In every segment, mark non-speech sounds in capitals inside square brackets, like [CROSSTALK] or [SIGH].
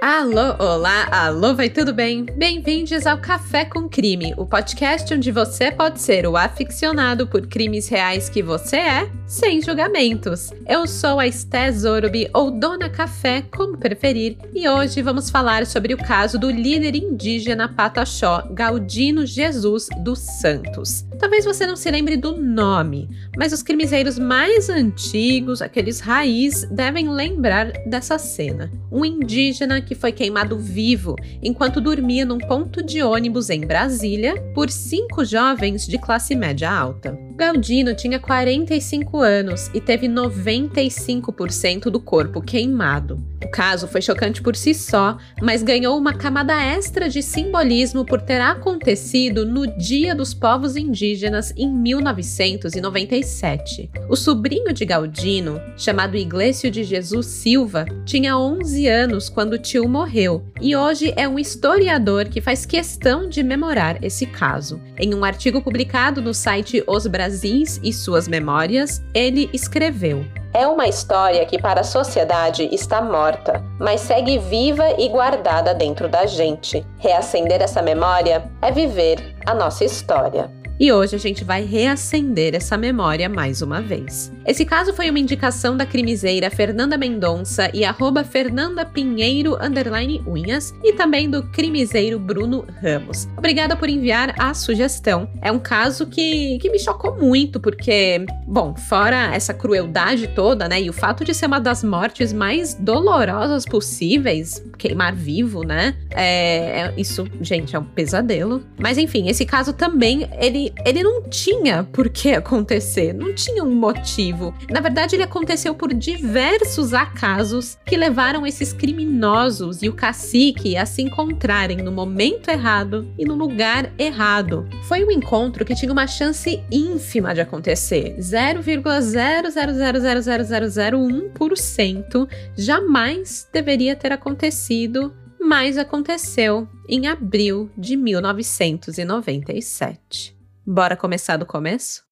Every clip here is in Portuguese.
Alô, olá, alô, vai tudo bem? Bem-vindos ao Café com Crime, o podcast onde você pode ser o aficionado por crimes reais que você é, sem julgamentos. Eu sou a Esté Zorubi, ou Dona Café, como preferir, e hoje vamos falar sobre o caso do líder indígena Pataxó, Galdino Jesus dos Santos. Talvez você não se lembre do nome, mas os crimezeiros mais antigos, aqueles raiz, devem lembrar dessa cena. Um indígena que foi queimado vivo enquanto dormia num ponto de ônibus em Brasília por cinco jovens de classe média alta. Galdino tinha 45 anos e teve 95% do corpo queimado. O caso foi chocante por si só, mas ganhou uma camada extra de simbolismo por ter acontecido no Dia dos Povos Indígenas em 1997. O sobrinho de Galdino, chamado Iglesio de Jesus Silva, tinha 11 anos quando o tio morreu e hoje é um historiador que faz questão de memorar esse caso. Em um artigo publicado no site Os Brasis e suas memórias, ele escreveu: É uma história que para a sociedade está morta, mas segue viva e guardada dentro da gente. Reacender essa memória é viver a nossa história. E hoje a gente vai reacender essa memória mais uma vez. Esse caso foi uma indicação da crimiseira Fernanda Mendonça e arroba Fernanda Pinheiro unhas e também do crimiseiro Bruno Ramos. Obrigada por enviar a sugestão. É um caso que, que me chocou muito, porque, bom, fora essa crueldade toda, né, e o fato de ser uma das mortes mais dolorosas possíveis, queimar vivo, né, é, é isso, gente, é um pesadelo. Mas enfim, esse caso também, ele ele, não tinha por que acontecer, não tinha um motivo. Na verdade, ele aconteceu por diversos acasos que levaram esses criminosos e o cacique a se encontrarem no momento errado e no lugar errado. Foi um encontro que tinha uma chance ínfima de acontecer, 0,0000001% jamais deveria ter acontecido mas aconteceu em abril de 1997. Bora começar do começo?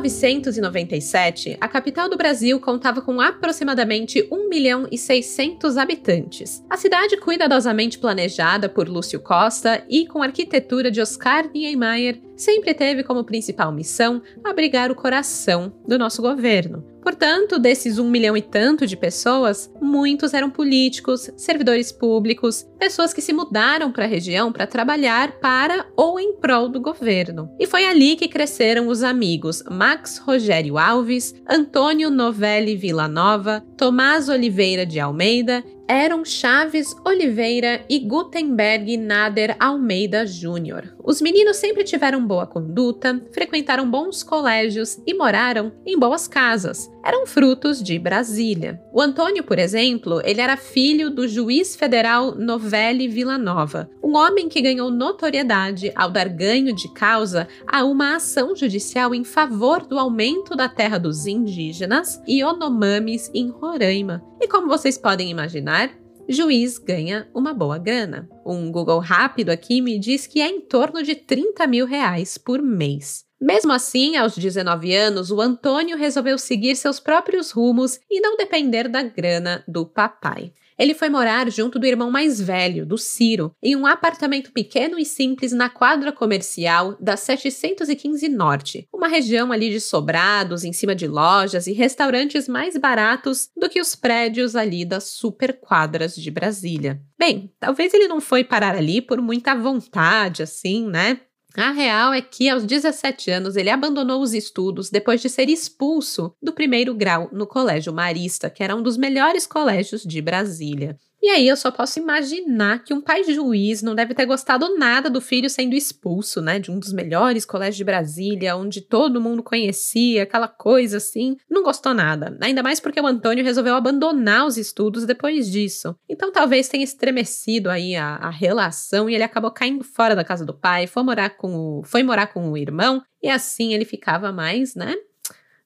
1997, a capital do Brasil contava com aproximadamente 1 milhão e 600 habitantes. A cidade cuidadosamente planejada por Lúcio Costa e com arquitetura de Oscar Niemeyer sempre teve como principal missão abrigar o coração do nosso governo. Portanto, desses um milhão e tanto de pessoas, muitos eram políticos, servidores públicos, pessoas que se mudaram para a região para trabalhar para ou em prol do governo. E foi ali que cresceram os amigos Max Rogério Alves, Antônio Novelli Villanova, Tomás Oliveira de Almeida eram Chaves Oliveira e Gutenberg Nader Almeida Júnior. Os meninos sempre tiveram boa conduta, frequentaram bons colégios e moraram em boas casas. Eram frutos de Brasília. O Antônio, por exemplo, ele era filho do juiz federal Novelli Villanova, um homem que ganhou notoriedade ao dar ganho de causa a uma ação judicial em favor do aumento da terra dos indígenas e Onomamis em Roraima. E como vocês podem imaginar, juiz ganha uma boa grana. Um Google rápido aqui me diz que é em torno de 30 mil reais por mês. Mesmo assim, aos 19 anos, o Antônio resolveu seguir seus próprios rumos e não depender da grana do papai. Ele foi morar junto do irmão mais velho, do Ciro, em um apartamento pequeno e simples na quadra comercial da 715 Norte, uma região ali de sobrados, em cima de lojas e restaurantes mais baratos do que os prédios ali das superquadras de Brasília. Bem, talvez ele não foi parar ali por muita vontade, assim, né? A real é que, aos 17 anos, ele abandonou os estudos depois de ser expulso do primeiro grau no Colégio Marista, que era um dos melhores colégios de Brasília. E aí eu só posso imaginar que um pai juiz não deve ter gostado nada do filho sendo expulso, né, de um dos melhores colégios de Brasília, onde todo mundo conhecia, aquela coisa assim. Não gostou nada. Ainda mais porque o Antônio resolveu abandonar os estudos depois disso. Então talvez tenha estremecido aí a, a relação e ele acabou caindo fora da casa do pai, foi morar com o, foi morar com o irmão e assim ele ficava mais, né,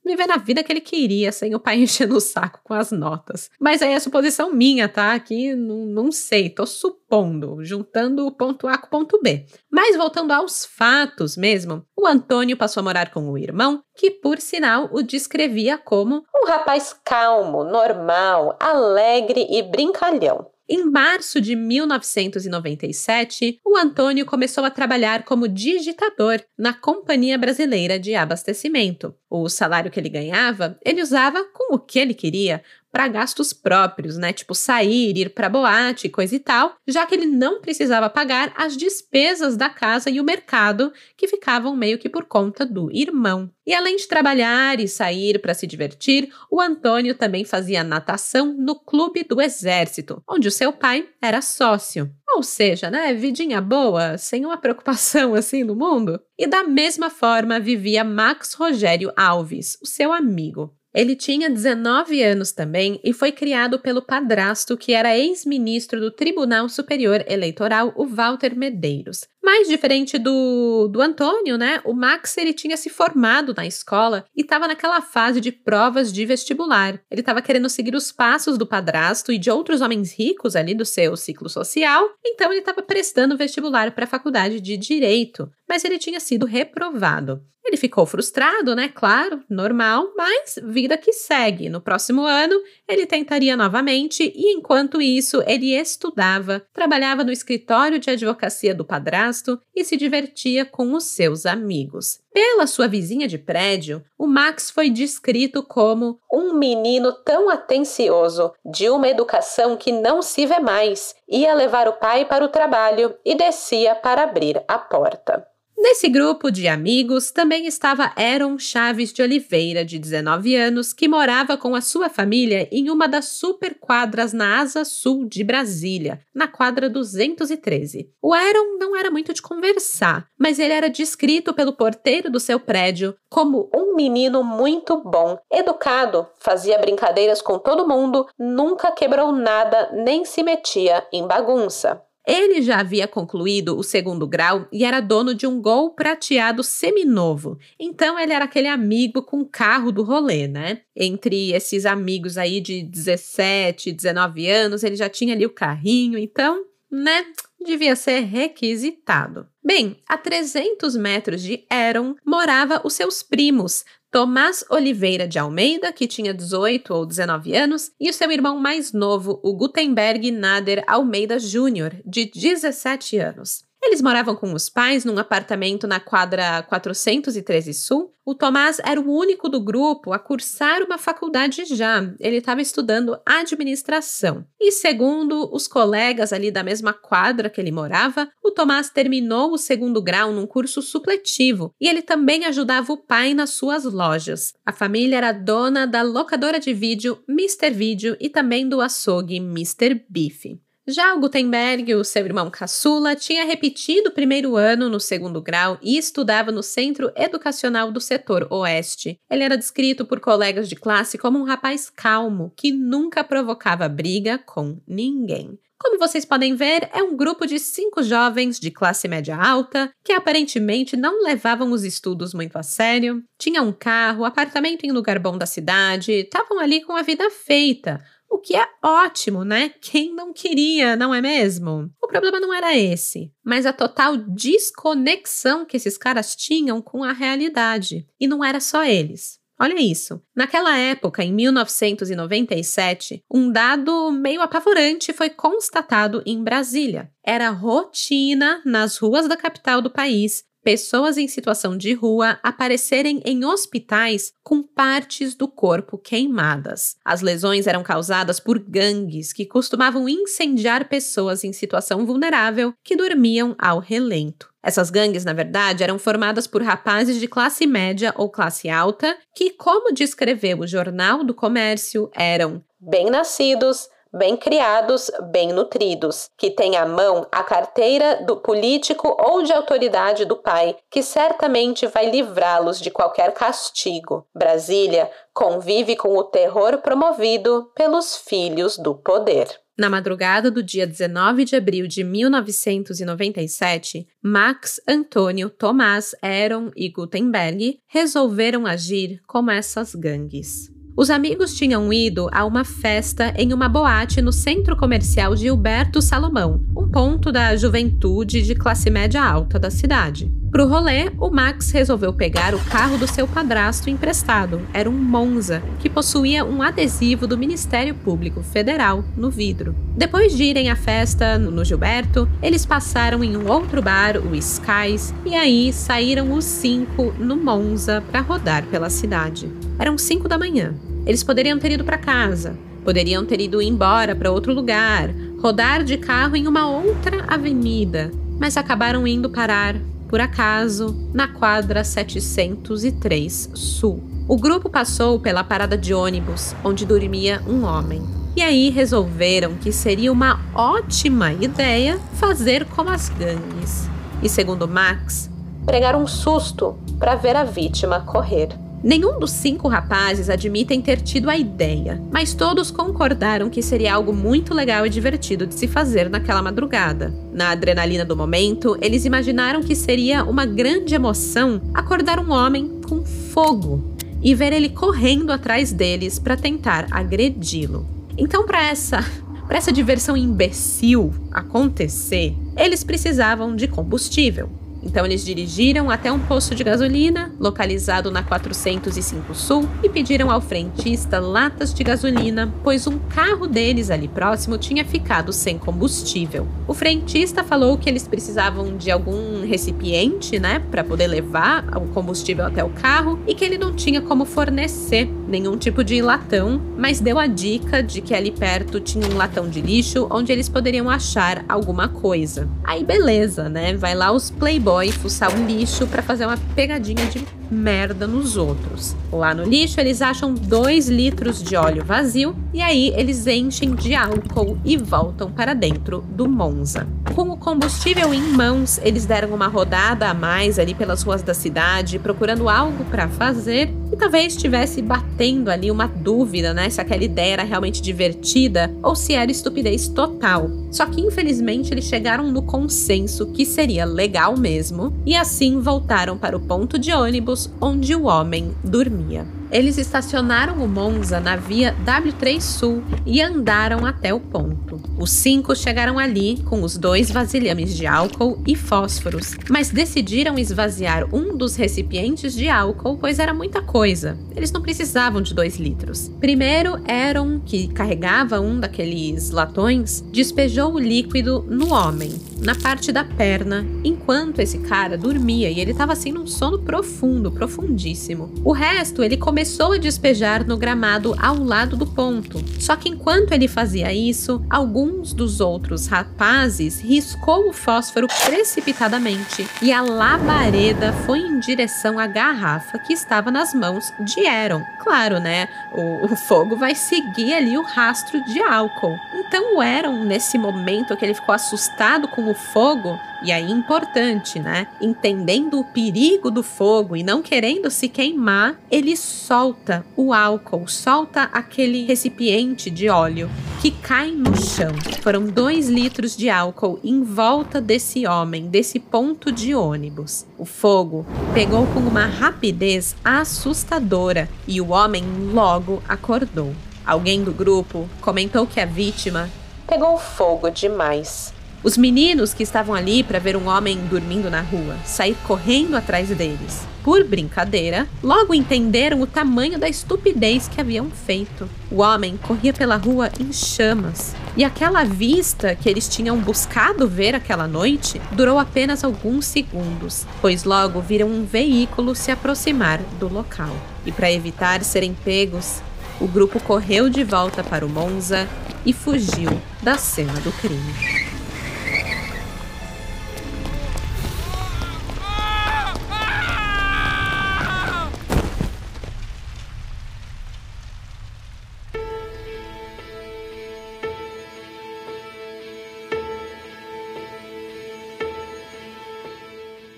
viver a vida que ele queria, sem o pai [LAUGHS] enchendo o saco com as notas. Mas aí é suposição minha, tá? Aqui não, não sei, tô supondo, juntando o ponto A com o ponto B. Mas voltando aos fatos mesmo, o Antônio passou a morar com o irmão, que por sinal o descrevia como um rapaz calmo, normal, alegre e brincalhão. Em março de 1997, o Antônio começou a trabalhar como digitador na Companhia Brasileira de Abastecimento. O salário que ele ganhava, ele usava com o que ele queria, para gastos próprios, né? Tipo sair, ir para boate, coisa e tal, já que ele não precisava pagar as despesas da casa e o mercado que ficavam meio que por conta do irmão. E além de trabalhar e sair para se divertir, o Antônio também fazia natação no Clube do Exército, onde o seu pai era sócio. Ou seja, né, vidinha boa, sem uma preocupação [LAUGHS] assim no mundo. E da mesma forma vivia Max Rogério Alves, o seu amigo. Ele tinha 19 anos também e foi criado pelo padrasto que era ex-ministro do Tribunal Superior Eleitoral, o Walter Medeiros. Mais diferente do, do Antônio, né? O Max ele tinha se formado na escola e estava naquela fase de provas de vestibular. Ele estava querendo seguir os passos do padrasto e de outros homens ricos ali do seu ciclo social, então ele estava prestando vestibular para a faculdade de Direito, mas ele tinha sido reprovado. Ele ficou frustrado, né? Claro, normal, mas vida que segue. No próximo ano, ele tentaria novamente e, enquanto isso, ele estudava, trabalhava no escritório de advocacia do padrasto e se divertia com os seus amigos. Pela sua vizinha de prédio, o Max foi descrito como um menino tão atencioso, de uma educação que não se vê mais. Ia levar o pai para o trabalho e descia para abrir a porta. Nesse grupo de amigos também estava Aaron Chaves de Oliveira, de 19 anos, que morava com a sua família em uma das superquadras na Asa Sul de Brasília, na quadra 213. O Aaron não era muito de conversar, mas ele era descrito pelo porteiro do seu prédio como um menino muito bom, educado, fazia brincadeiras com todo mundo, nunca quebrou nada nem se metia em bagunça. Ele já havia concluído o segundo grau e era dono de um Gol prateado seminovo. Então ele era aquele amigo com carro do rolê, né? Entre esses amigos aí de 17, 19 anos, ele já tinha ali o carrinho, então, né? Devia ser requisitado. Bem, a 300 metros de Aaron morava os seus primos, Tomás Oliveira de Almeida, que tinha 18 ou 19 anos, e o seu irmão mais novo, o Gutenberg Nader Almeida Júnior, de 17 anos. Eles moravam com os pais num apartamento na quadra 413 Sul. O Tomás era o único do grupo a cursar uma faculdade já. Ele estava estudando administração. E segundo os colegas ali da mesma quadra que ele morava, o Tomás terminou o segundo grau num curso supletivo e ele também ajudava o pai nas suas lojas. A família era dona da locadora de vídeo Mr. Vídeo e também do açougue Mr. Beef. Já Gutenberg, o seu irmão caçula, tinha repetido o primeiro ano no segundo grau e estudava no Centro Educacional do Setor Oeste. Ele era descrito por colegas de classe como um rapaz calmo, que nunca provocava briga com ninguém. Como vocês podem ver, é um grupo de cinco jovens de classe média alta que aparentemente não levavam os estudos muito a sério, tinham um carro, apartamento em lugar bom da cidade, estavam ali com a vida feita, o que é ótimo, né? Quem não queria, não é mesmo? O problema não era esse, mas a total desconexão que esses caras tinham com a realidade. E não era só eles. Olha isso. Naquela época, em 1997, um dado meio apavorante foi constatado em Brasília. Era rotina nas ruas da capital do país pessoas em situação de rua aparecerem em hospitais com partes do corpo queimadas. As lesões eram causadas por gangues que costumavam incendiar pessoas em situação vulnerável que dormiam ao relento. Essas gangues, na verdade, eram formadas por rapazes de classe média ou classe alta que, como descreveu o Jornal do Comércio, eram bem nascidos, bem criados, bem nutridos, que têm à mão a carteira do político ou de autoridade do pai, que certamente vai livrá-los de qualquer castigo. Brasília convive com o terror promovido pelos filhos do poder. Na madrugada do dia 19 de abril de 1997, Max, Antônio, Tomás, Aaron e Gutenberg resolveram agir como essas gangues. Os amigos tinham ido a uma festa em uma boate no centro comercial Gilberto Salomão, um ponto da juventude de classe média alta da cidade. Pro rolê, o Max resolveu pegar o carro do seu padrasto emprestado. Era um Monza, que possuía um adesivo do Ministério Público Federal no vidro. Depois de irem à festa no Gilberto, eles passaram em um outro bar, o Skies, e aí saíram os cinco no Monza para rodar pela cidade. Eram cinco da manhã. Eles poderiam ter ido para casa, poderiam ter ido embora para outro lugar, rodar de carro em uma outra avenida, mas acabaram indo parar, por acaso, na quadra 703 Sul. O grupo passou pela parada de ônibus, onde dormia um homem. E aí resolveram que seria uma ótima ideia fazer como as gangues. E segundo Max, pregar um susto para ver a vítima correr. Nenhum dos cinco rapazes admitem ter tido a ideia, mas todos concordaram que seria algo muito legal e divertido de se fazer naquela madrugada. Na adrenalina do momento, eles imaginaram que seria uma grande emoção acordar um homem com fogo e ver ele correndo atrás deles para tentar agredi-lo. Então, para essa [LAUGHS] para essa diversão imbecil acontecer, eles precisavam de combustível. Então eles dirigiram até um posto de gasolina, localizado na 405 Sul, e pediram ao frentista latas de gasolina, pois um carro deles ali próximo tinha ficado sem combustível. O frentista falou que eles precisavam de algum recipiente, né, para poder levar o combustível até o carro e que ele não tinha como fornecer nenhum tipo de latão, mas deu a dica de que ali perto tinha um latão de lixo onde eles poderiam achar alguma coisa. Aí beleza, né? Vai lá os playboys boy fuçar o lixo para fazer uma pegadinha de merda nos outros. Lá no lixo, eles acham 2 litros de óleo vazio e aí eles enchem de álcool e voltam para dentro do Monza. Com o combustível em mãos, eles deram uma rodada a mais ali pelas ruas da cidade, procurando algo para fazer e talvez estivesse batendo ali uma dúvida, né, se aquela ideia era realmente divertida ou se era estupidez total. Só que infelizmente eles chegaram no consenso que seria legal mesmo e assim voltaram para o ponto de ônibus onde o homem dormia. Eles estacionaram o Monza na via W3 Sul e andaram até o ponto. Os cinco chegaram ali com os dois vasilhames de álcool e fósforos, mas decidiram esvaziar um dos recipientes de álcool, pois era muita coisa. Eles não precisavam de dois litros. Primeiro, Aaron, que carregava um daqueles latões, despejou o líquido no homem, na parte da perna, enquanto esse cara dormia e ele estava assim num sono profundo, profundíssimo. O resto ele começou a despejar no gramado ao lado do ponto. Só que enquanto ele fazia isso, alguns dos outros rapazes riscou o fósforo precipitadamente e a labareda foi em direção à garrafa que estava nas mãos de Aaron. Claro, né? O, o fogo vai seguir ali o rastro de álcool. Então o Aaron, nesse momento que ele ficou assustado com o fogo, e aí, importante, né? Entendendo o perigo do fogo e não querendo se queimar, ele solta o álcool, solta aquele recipiente de óleo que cai no chão. Foram dois litros de álcool em volta desse homem, desse ponto de ônibus. O fogo pegou com uma rapidez assustadora e o homem logo acordou. Alguém do grupo comentou que a vítima pegou fogo demais. Os meninos que estavam ali para ver um homem dormindo na rua sair correndo atrás deles. Por brincadeira, logo entenderam o tamanho da estupidez que haviam feito. O homem corria pela rua em chamas, e aquela vista que eles tinham buscado ver aquela noite durou apenas alguns segundos, pois logo viram um veículo se aproximar do local. E para evitar serem pegos, o grupo correu de volta para o Monza e fugiu da cena do crime.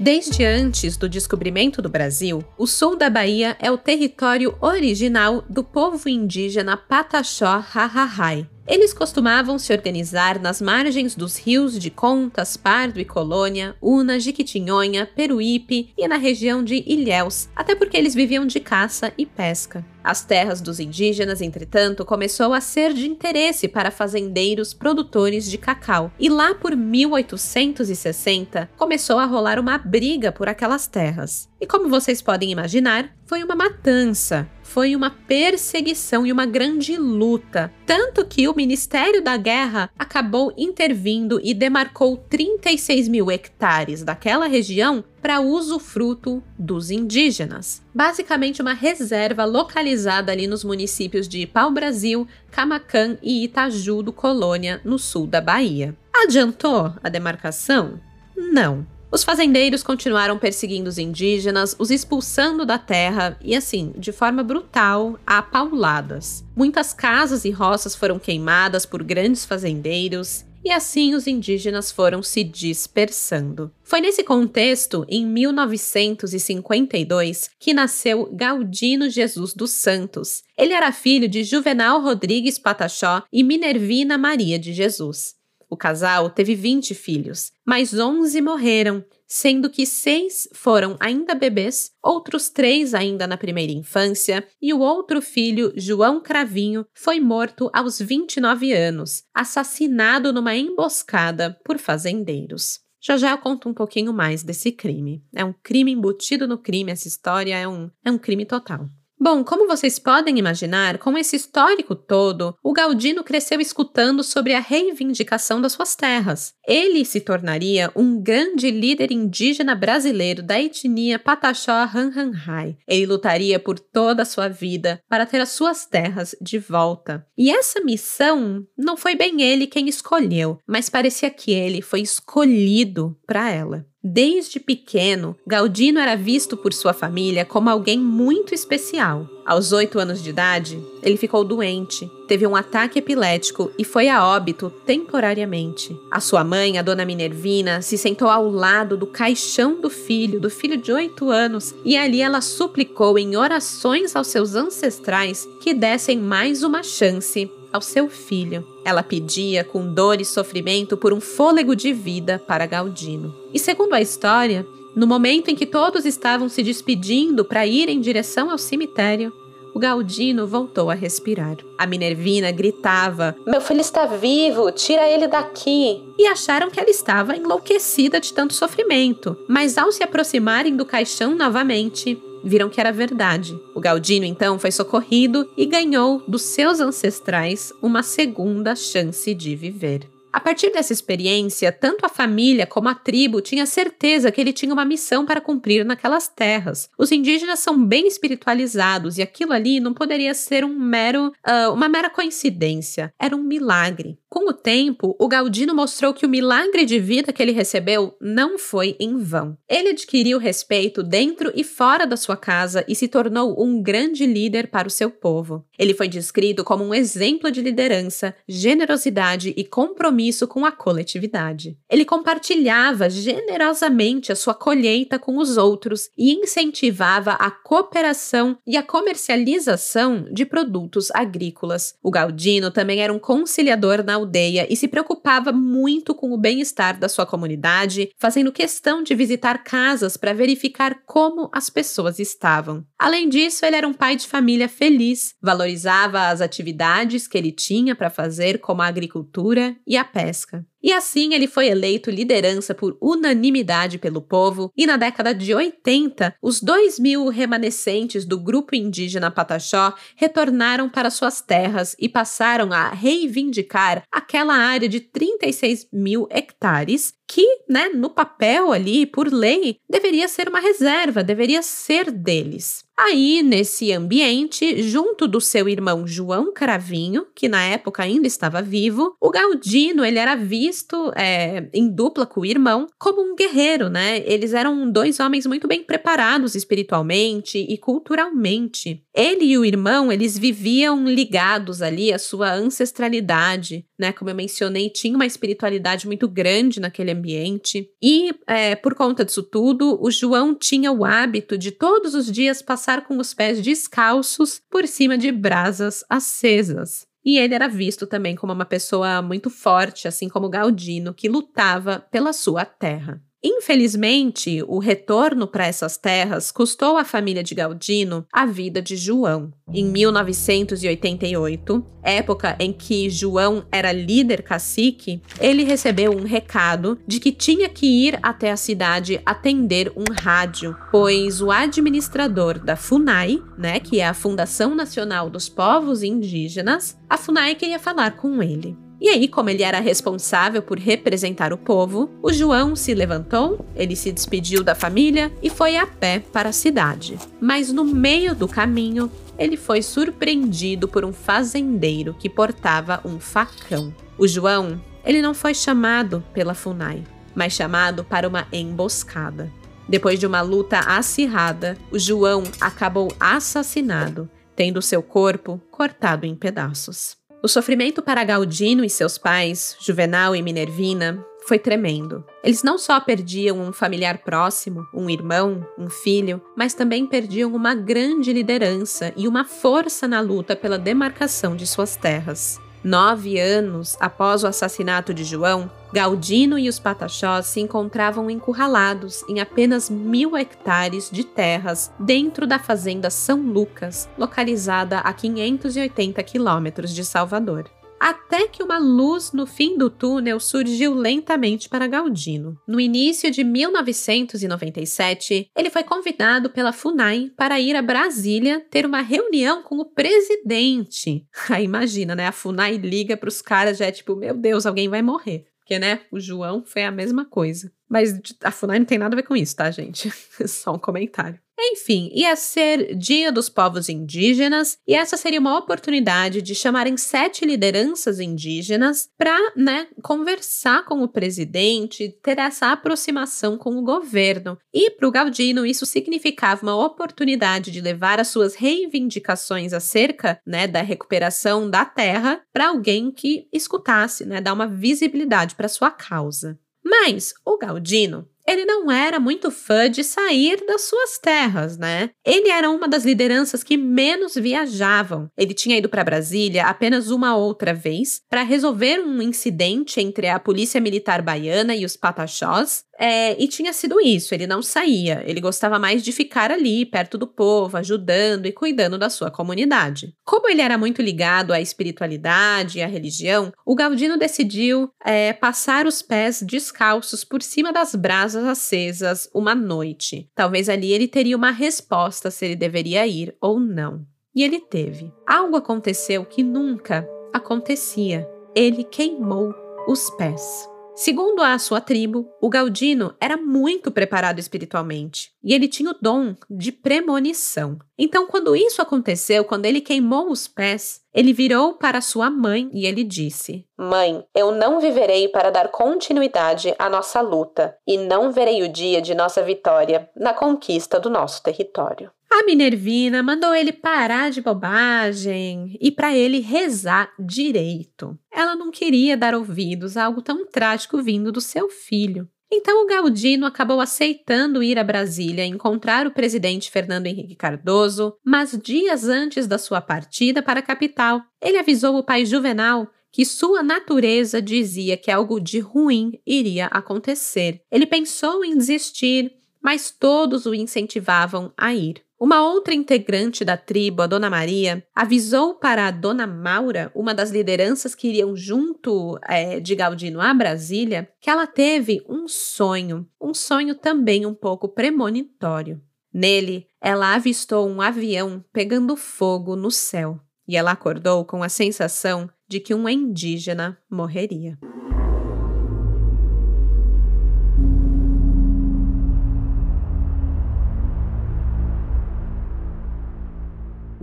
Desde antes do descobrimento do Brasil, o sul da Bahia é o território original do povo indígena Pataxó Rarrahai, Eles costumavam se organizar nas margens dos rios de Contas, Pardo e Colônia, Una, Jiquitinhonha, Peruípe e na região de Ilhéus, até porque eles viviam de caça e pesca. As terras dos indígenas, entretanto, começou a ser de interesse para fazendeiros produtores de cacau. E lá por 1860 começou a rolar uma briga por aquelas terras. E como vocês podem imaginar, foi uma matança, foi uma perseguição e uma grande luta. Tanto que o Ministério da Guerra acabou intervindo e demarcou 36 mil hectares daquela região para uso fruto dos indígenas. Basicamente, uma reserva localizada ali nos municípios de Pau-Brasil, Camacan e Itaju do Colônia, no sul da Bahia. Adiantou a demarcação? Não. Os fazendeiros continuaram perseguindo os indígenas, os expulsando da terra e, assim, de forma brutal, a pauladas. Muitas casas e roças foram queimadas por grandes fazendeiros e assim os indígenas foram se dispersando. Foi nesse contexto, em 1952, que nasceu Galdino Jesus dos Santos. Ele era filho de Juvenal Rodrigues Pataxó e Minervina Maria de Jesus. O casal teve 20 filhos, mas 11 morreram, sendo que seis foram ainda bebês, outros três ainda na primeira infância, e o outro filho, João Cravinho, foi morto aos 29 anos, assassinado numa emboscada por fazendeiros. Já já eu conto um pouquinho mais desse crime. É um crime embutido no crime, essa história é um, é um crime total. Bom, como vocês podem imaginar, com esse histórico todo, o Galdino cresceu escutando sobre a reivindicação das suas terras. Ele se tornaria um grande líder indígena brasileiro da etnia Pataxó Ranhanhai. Ele lutaria por toda a sua vida para ter as suas terras de volta. E essa missão não foi bem ele quem escolheu, mas parecia que ele foi escolhido para ela. Desde pequeno, Galdino era visto por sua família como alguém muito especial. Aos oito anos de idade, ele ficou doente, teve um ataque epilético e foi a óbito temporariamente. A sua mãe, a dona Minervina, se sentou ao lado do caixão do filho, do filho de oito anos, e ali ela suplicou em orações aos seus ancestrais que dessem mais uma chance ao seu filho. Ela pedia com dor e sofrimento por um fôlego de vida para Galdino. E segundo a história, no momento em que todos estavam se despedindo para ir em direção ao cemitério, o Galdino voltou a respirar. A Minervina gritava: Meu filho está vivo, tira ele daqui! E acharam que ela estava enlouquecida de tanto sofrimento. Mas ao se aproximarem do caixão novamente, viram que era verdade. O Galdino então foi socorrido e ganhou dos seus ancestrais uma segunda chance de viver. A partir dessa experiência, tanto a família como a tribo tinha certeza que ele tinha uma missão para cumprir naquelas terras. Os indígenas são bem espiritualizados e aquilo ali não poderia ser um mero, uh, uma mera coincidência. Era um milagre. Com o tempo, o Galdino mostrou que o milagre de vida que ele recebeu não foi em vão. Ele adquiriu respeito dentro e fora da sua casa e se tornou um grande líder para o seu povo. Ele foi descrito como um exemplo de liderança, generosidade e compromisso com a coletividade. Ele compartilhava generosamente a sua colheita com os outros e incentivava a cooperação e a comercialização de produtos agrícolas. O Galdino também era um conciliador na aldeia e se preocupava muito com o bem-estar da sua comunidade, fazendo questão de visitar casas para verificar como as pessoas estavam. Além disso, ele era um pai de família feliz, valorizava as atividades que ele tinha para fazer, como a agricultura e a pesca. E assim ele foi eleito liderança por unanimidade pelo povo, e na década de 80, os 2 mil remanescentes do grupo indígena Pataxó retornaram para suas terras e passaram a reivindicar aquela área de 36 mil hectares que, né, no papel ali, por lei, deveria ser uma reserva, deveria ser deles. Aí, nesse ambiente, junto do seu irmão João Cravinho, que na época ainda estava vivo, o Galdino ele era visto é, em dupla com o irmão como um guerreiro, né? Eles eram dois homens muito bem preparados espiritualmente e culturalmente. Ele e o irmão, eles viviam ligados ali à sua ancestralidade, né? Como eu mencionei, tinha uma espiritualidade muito grande naquele ambiente. E é, por conta disso tudo, o João tinha o hábito de todos os dias passar com os pés descalços por cima de brasas acesas. e ele era visto também como uma pessoa muito forte, assim como Galdino, que lutava pela sua terra. Infelizmente, o retorno para essas terras custou à família de Galdino a vida de João. Em 1988, época em que João era líder cacique, ele recebeu um recado de que tinha que ir até a cidade atender um rádio, pois o administrador da FUNAI, né, que é a Fundação Nacional dos Povos Indígenas, a FUNAI queria falar com ele. E aí, como ele era responsável por representar o povo, o João se levantou, ele se despediu da família e foi a pé para a cidade. Mas no meio do caminho, ele foi surpreendido por um fazendeiro que portava um facão. O João, ele não foi chamado pela FUNAI, mas chamado para uma emboscada. Depois de uma luta acirrada, o João acabou assassinado, tendo seu corpo cortado em pedaços. O sofrimento para Galdino e seus pais, Juvenal e Minervina, foi tremendo. Eles não só perdiam um familiar próximo, um irmão, um filho, mas também perdiam uma grande liderança e uma força na luta pela demarcação de suas terras. Nove anos após o assassinato de João, Galdino e os Pataxós se encontravam encurralados em apenas mil hectares de terras dentro da fazenda São Lucas, localizada a 580 quilômetros de Salvador até que uma luz no fim do túnel surgiu lentamente para Galdino. No início de 1997, ele foi convidado pela FUNAI para ir a Brasília ter uma reunião com o presidente. [LAUGHS] Aí imagina, né? A FUNAI liga para os caras já é tipo, meu Deus, alguém vai morrer. Porque, né, o João foi a mesma coisa. Mas a FUNAI não tem nada a ver com isso, tá, gente? [LAUGHS] Só um comentário. Enfim, ia ser Dia dos Povos Indígenas e essa seria uma oportunidade de chamarem sete lideranças indígenas para, né, conversar com o presidente, ter essa aproximação com o governo. E para o Galdino isso significava uma oportunidade de levar as suas reivindicações acerca, né, da recuperação da terra para alguém que escutasse, né, dar uma visibilidade para sua causa. Mas o Galdino ele não era muito fã de sair das suas terras, né? Ele era uma das lideranças que menos viajavam. Ele tinha ido para Brasília apenas uma outra vez para resolver um incidente entre a Polícia Militar Baiana e os Pataxós, é, e tinha sido isso, ele não saía, ele gostava mais de ficar ali, perto do povo, ajudando e cuidando da sua comunidade. Como ele era muito ligado à espiritualidade e à religião, o Galdino decidiu é, passar os pés descalços por cima das brasas acesas uma noite. Talvez ali ele teria uma resposta se ele deveria ir ou não. E ele teve. Algo aconteceu que nunca acontecia. Ele queimou os pés. Segundo a sua tribo, o Galdino era muito preparado espiritualmente e ele tinha o dom de premonição. Então, quando isso aconteceu, quando ele queimou os pés, ele virou para sua mãe e ele disse: Mãe, eu não viverei para dar continuidade à nossa luta e não verei o dia de nossa vitória na conquista do nosso território. A Minervina mandou ele parar de bobagem e para ele rezar direito. Ela não queria dar ouvidos a algo tão trágico vindo do seu filho. Então o Galdino acabou aceitando ir a Brasília encontrar o presidente Fernando Henrique Cardoso, mas dias antes da sua partida para a capital, ele avisou o pai Juvenal que sua natureza dizia que algo de ruim iria acontecer. Ele pensou em desistir, mas todos o incentivavam a ir. Uma outra integrante da tribo, a Dona Maria, avisou para a Dona Maura, uma das lideranças que iriam junto é, de Galdino a Brasília, que ela teve um sonho, um sonho também um pouco premonitório. Nele, ela avistou um avião pegando fogo no céu e ela acordou com a sensação de que um indígena morreria.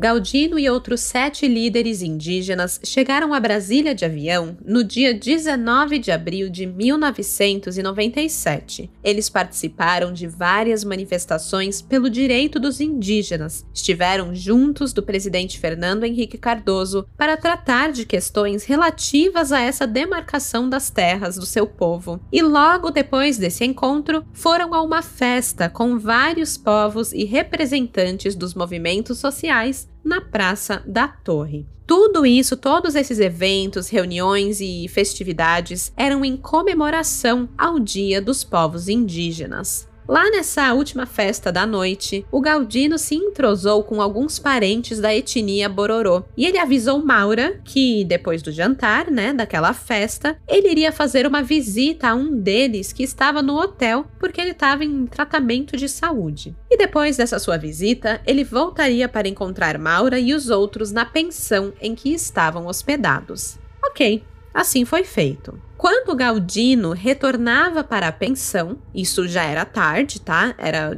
Galdino e outros sete líderes indígenas chegaram a Brasília de avião no dia 19 de abril de 1997. Eles participaram de várias manifestações pelo direito dos indígenas, estiveram juntos do presidente Fernando Henrique Cardoso para tratar de questões relativas a essa demarcação das terras do seu povo. E logo depois desse encontro, foram a uma festa com vários povos e representantes dos movimentos sociais na Praça da Torre. Tudo isso, todos esses eventos, reuniões e festividades eram em comemoração ao Dia dos Povos Indígenas. Lá nessa última festa da noite, o Galdino se entrosou com alguns parentes da etnia Bororô e ele avisou Maura que, depois do jantar, né, daquela festa, ele iria fazer uma visita a um deles que estava no hotel porque ele estava em tratamento de saúde. E depois dessa sua visita, ele voltaria para encontrar Maura e os outros na pensão em que estavam hospedados. Ok, assim foi feito. Quando Galdino retornava para a pensão, isso já era tarde, tá? Era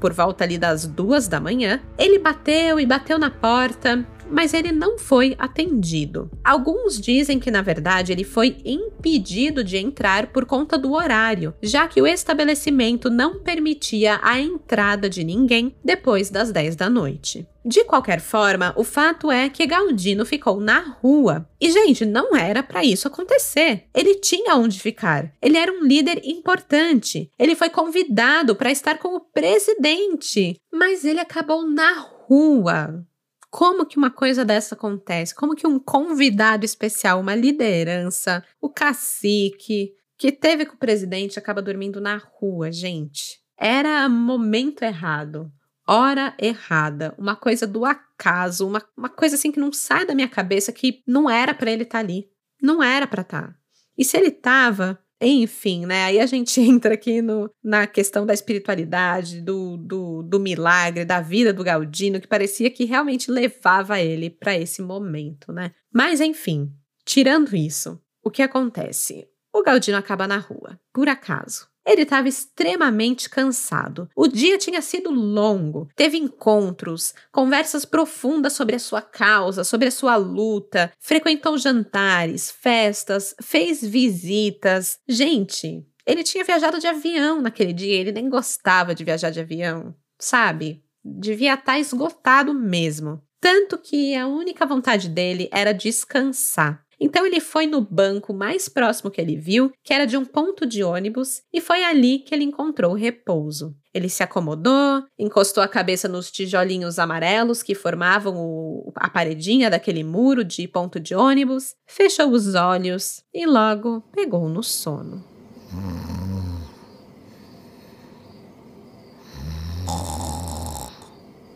por volta ali das duas da manhã. Ele bateu e bateu na porta, mas ele não foi atendido. Alguns dizem que, na verdade, ele foi impedido de entrar por conta do horário, já que o estabelecimento não permitia a entrada de ninguém depois das 10 da noite. De qualquer forma, o fato é que Galdino ficou na rua. E, gente, não era para isso acontecer. Ele tinha onde ficar. Ele era um líder importante. Ele foi convidado para estar com o presidente. Mas ele acabou na rua. Como que uma coisa dessa acontece? Como que um convidado especial, uma liderança, o cacique que teve com o presidente acaba dormindo na rua, gente? Era momento errado, hora errada, uma coisa do acaso, uma, uma coisa assim que não sai da minha cabeça que não era para ele estar tá ali. Não era para estar. Tá. E se ele tava, enfim, né? Aí a gente [LAUGHS] entra aqui no, na questão da espiritualidade, do, do, do milagre, da vida do Galdino, que parecia que realmente levava ele para esse momento, né? Mas enfim, tirando isso, o que acontece? O Galdino acaba na rua, por acaso. Ele estava extremamente cansado. O dia tinha sido longo. Teve encontros, conversas profundas sobre a sua causa, sobre a sua luta, frequentou jantares, festas, fez visitas. Gente, ele tinha viajado de avião naquele dia, ele nem gostava de viajar de avião, sabe? Devia estar tá esgotado mesmo. Tanto que a única vontade dele era descansar. Então ele foi no banco mais próximo que ele viu, que era de um ponto de ônibus, e foi ali que ele encontrou repouso. Ele se acomodou, encostou a cabeça nos tijolinhos amarelos que formavam o, a paredinha daquele muro de ponto de ônibus, fechou os olhos e logo pegou no sono.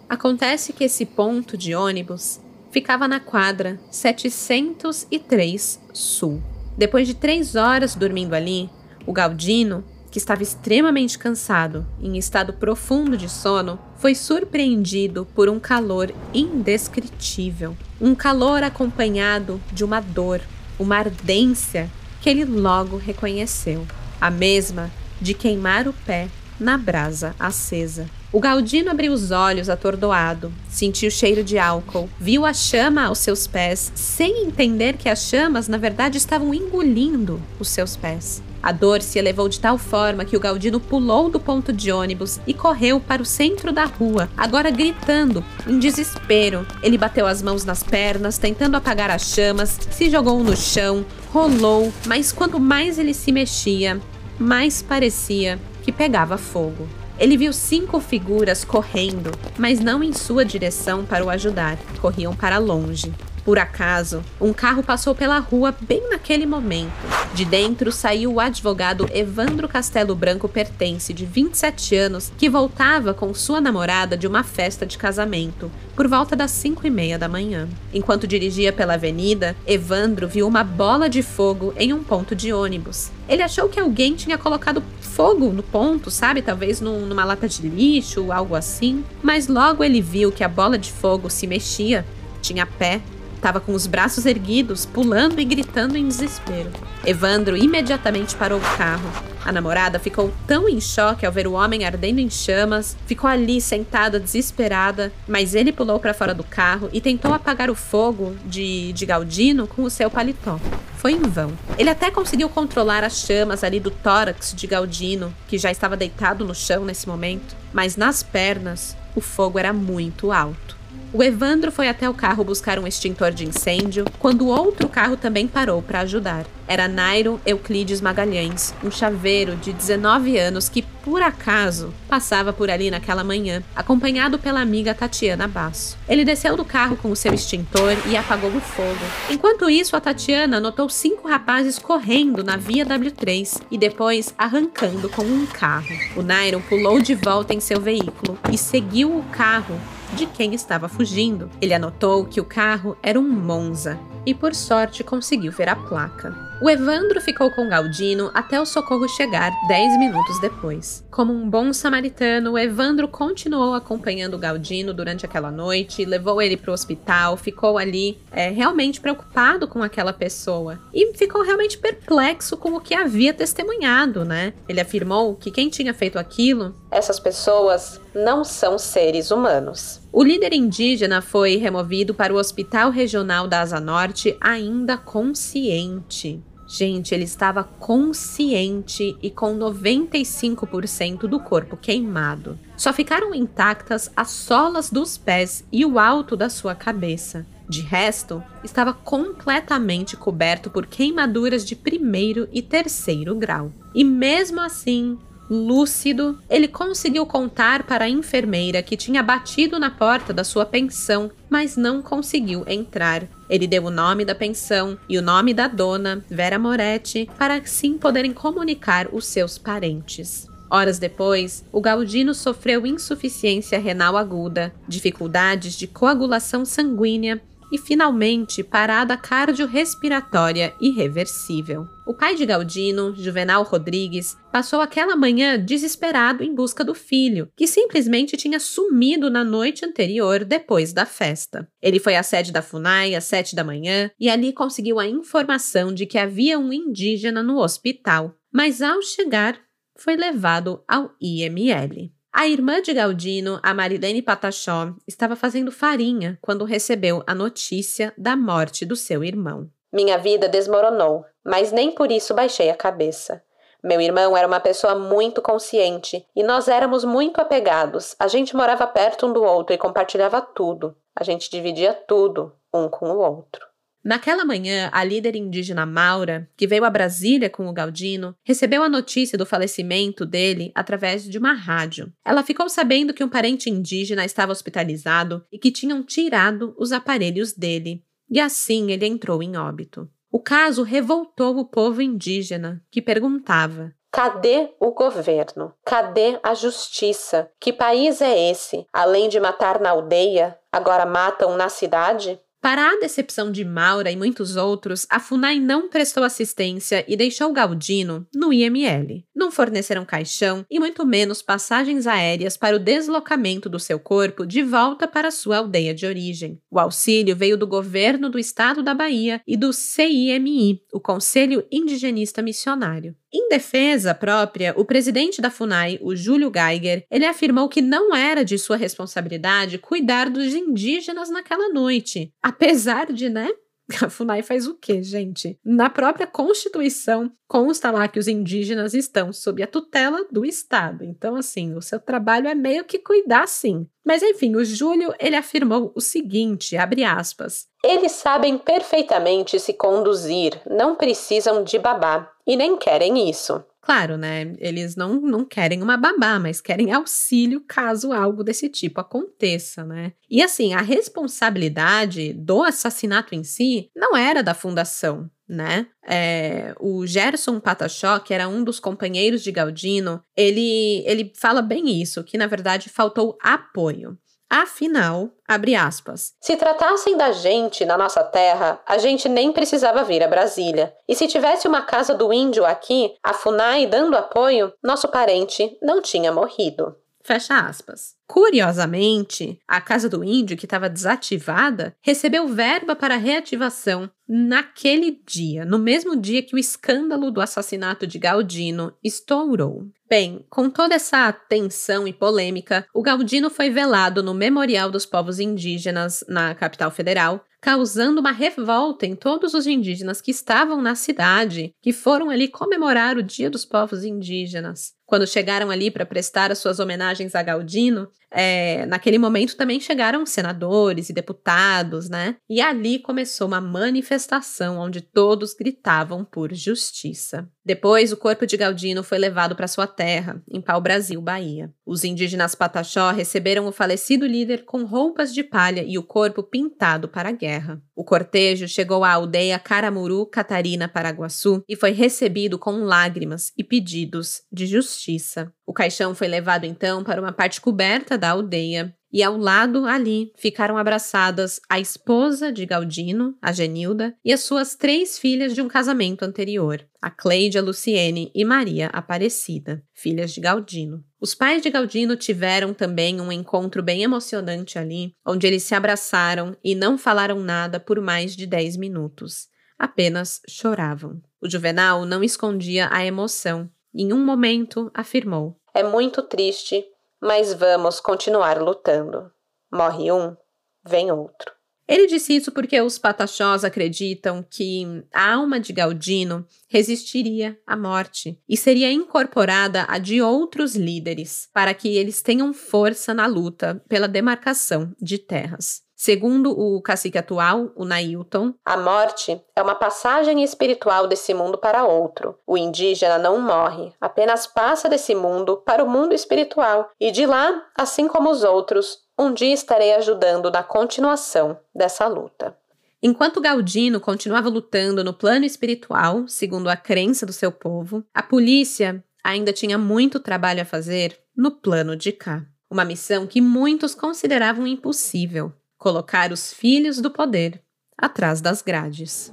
Acontece que esse ponto de ônibus ficava na quadra 703 Sul. Depois de três horas dormindo ali, o Galdino, que estava extremamente cansado, em estado profundo de sono, foi surpreendido por um calor indescritível. Um calor acompanhado de uma dor, uma ardência que ele logo reconheceu a mesma de queimar o pé na brasa acesa. O Galdino abriu os olhos atordoado, sentiu o cheiro de álcool, viu a chama aos seus pés, sem entender que as chamas, na verdade, estavam engolindo os seus pés. A dor se elevou de tal forma que o Galdino pulou do ponto de ônibus e correu para o centro da rua, agora gritando, em desespero. Ele bateu as mãos nas pernas, tentando apagar as chamas, se jogou no chão, rolou, mas quanto mais ele se mexia, mais parecia que pegava fogo. Ele viu cinco figuras correndo, mas não em sua direção para o ajudar, corriam para longe. Por acaso, um carro passou pela rua bem naquele momento. De dentro saiu o advogado Evandro Castelo Branco Pertence, de 27 anos, que voltava com sua namorada de uma festa de casamento, por volta das 5 e meia da manhã. Enquanto dirigia pela avenida, Evandro viu uma bola de fogo em um ponto de ônibus. Ele achou que alguém tinha colocado fogo no ponto, sabe? Talvez num, numa lata de lixo, algo assim. Mas logo ele viu que a bola de fogo se mexia, tinha pé Estava com os braços erguidos, pulando e gritando em desespero. Evandro imediatamente parou o carro. A namorada ficou tão em choque ao ver o homem ardendo em chamas, ficou ali sentada desesperada, mas ele pulou para fora do carro e tentou apagar o fogo de, de Galdino com o seu paletó. Foi em vão. Ele até conseguiu controlar as chamas ali do tórax de Galdino, que já estava deitado no chão nesse momento, mas nas pernas o fogo era muito alto. O Evandro foi até o carro buscar um extintor de incêndio, quando outro carro também parou para ajudar. Era Nairo Euclides Magalhães, um chaveiro de 19 anos que, por acaso, passava por ali naquela manhã, acompanhado pela amiga Tatiana Basso. Ele desceu do carro com o seu extintor e apagou o fogo. Enquanto isso, a Tatiana notou cinco rapazes correndo na via W3 e depois arrancando com um carro. O Nairo pulou de volta em seu veículo e seguiu o carro de quem estava fugindo. Ele anotou que o carro era um Monza e, por sorte, conseguiu ver a placa. O Evandro ficou com Galdino até o socorro chegar dez minutos depois. Como um bom samaritano, Evandro continuou acompanhando Galdino durante aquela noite, levou ele para o hospital, ficou ali é, realmente preocupado com aquela pessoa e ficou realmente perplexo com o que havia testemunhado, né? Ele afirmou que quem tinha feito aquilo. Essas pessoas não são seres humanos. O líder indígena foi removido para o Hospital Regional da Asa Norte, ainda consciente. Gente, ele estava consciente e com 95% do corpo queimado. Só ficaram intactas as solas dos pés e o alto da sua cabeça. De resto, estava completamente coberto por queimaduras de primeiro e terceiro grau. E mesmo assim, lúcido, ele conseguiu contar para a enfermeira que tinha batido na porta da sua pensão, mas não conseguiu entrar. Ele deu o nome da pensão e o nome da dona, Vera Moretti, para assim poderem comunicar os seus parentes. Horas depois, o Galdino sofreu insuficiência renal aguda, dificuldades de coagulação sanguínea e, finalmente, parada cardiorrespiratória irreversível. O pai de Galdino, Juvenal Rodrigues, passou aquela manhã desesperado em busca do filho, que simplesmente tinha sumido na noite anterior depois da festa. Ele foi à sede da FUNAI às sete da manhã e ali conseguiu a informação de que havia um indígena no hospital, mas ao chegar foi levado ao IML. A irmã de Galdino, a Marilene Patachó, estava fazendo farinha quando recebeu a notícia da morte do seu irmão. Minha vida desmoronou, mas nem por isso baixei a cabeça. Meu irmão era uma pessoa muito consciente e nós éramos muito apegados. A gente morava perto um do outro e compartilhava tudo. A gente dividia tudo um com o outro. Naquela manhã, a líder indígena Maura, que veio a Brasília com o Galdino, recebeu a notícia do falecimento dele através de uma rádio. Ela ficou sabendo que um parente indígena estava hospitalizado e que tinham tirado os aparelhos dele, e assim ele entrou em óbito. O caso revoltou o povo indígena, que perguntava: Cadê o governo? Cadê a justiça? Que país é esse? Além de matar na aldeia, agora matam na cidade? Para a decepção de Maura e muitos outros, a FUNAI não prestou assistência e deixou Galdino no IML. Não forneceram caixão e muito menos passagens aéreas para o deslocamento do seu corpo de volta para sua aldeia de origem. O auxílio veio do governo do estado da Bahia e do CIMI, o Conselho Indigenista Missionário. Em defesa própria, o presidente da FUNAI, o Júlio Geiger, ele afirmou que não era de sua responsabilidade cuidar dos indígenas naquela noite, apesar de, né, [LAUGHS] a FUNAI faz o quê, gente? Na própria Constituição consta lá que os indígenas estão sob a tutela do Estado. Então, assim, o seu trabalho é meio que cuidar, sim. Mas enfim, o Júlio ele afirmou o seguinte, abre aspas: Eles sabem perfeitamente se conduzir, não precisam de babá e nem querem isso. Claro, né? Eles não, não querem uma babá, mas querem auxílio caso algo desse tipo aconteça, né? E assim, a responsabilidade do assassinato em si não era da fundação, né? É, o Gerson Patachó, que era um dos companheiros de Galdino, ele, ele fala bem isso, que na verdade faltou apoio. Afinal, abre aspas. Se tratassem da gente na nossa terra, a gente nem precisava vir a Brasília. E se tivesse uma casa do índio aqui, a FUNAI dando apoio, nosso parente não tinha morrido. Fecha aspas. Curiosamente, a Casa do Índio, que estava desativada, recebeu verba para reativação naquele dia, no mesmo dia que o escândalo do assassinato de Galdino estourou. Bem, com toda essa tensão e polêmica, o Galdino foi velado no Memorial dos Povos Indígenas na capital federal, causando uma revolta em todos os indígenas que estavam na cidade, que foram ali comemorar o Dia dos Povos Indígenas. Quando chegaram ali para prestar as suas homenagens a Galdino, é, naquele momento também chegaram senadores e deputados, né? E ali começou uma manifestação onde todos gritavam por justiça. Depois, o corpo de Galdino foi levado para sua terra, em Pau-Brasil, Bahia. Os indígenas Pataxó receberam o falecido líder com roupas de palha e o corpo pintado para a guerra. O cortejo chegou à aldeia Caramuru, Catarina, Paraguaçu e foi recebido com lágrimas e pedidos de justiça. O caixão foi levado então para uma parte coberta da aldeia e ao lado ali ficaram abraçadas a esposa de Galdino, a Genilda, e as suas três filhas de um casamento anterior, a Cleide, Luciene e Maria Aparecida, filhas de Galdino. Os pais de Galdino tiveram também um encontro bem emocionante ali, onde eles se abraçaram e não falaram nada por mais de dez minutos. Apenas choravam. O Juvenal não escondia a emoção. Em um momento, afirmou: É muito triste mas vamos continuar lutando. Morre um, vem outro. Ele disse isso porque os pataxós acreditam que a alma de Galdino resistiria à morte e seria incorporada a de outros líderes para que eles tenham força na luta pela demarcação de terras. Segundo o cacique atual, o Nailton, a morte é uma passagem espiritual desse mundo para outro. O indígena não morre, apenas passa desse mundo para o mundo espiritual e de lá, assim como os outros, um dia estarei ajudando na continuação dessa luta. Enquanto Galdino continuava lutando no plano espiritual, segundo a crença do seu povo, a polícia ainda tinha muito trabalho a fazer no plano de cá. Uma missão que muitos consideravam impossível colocar os filhos do poder atrás das grades.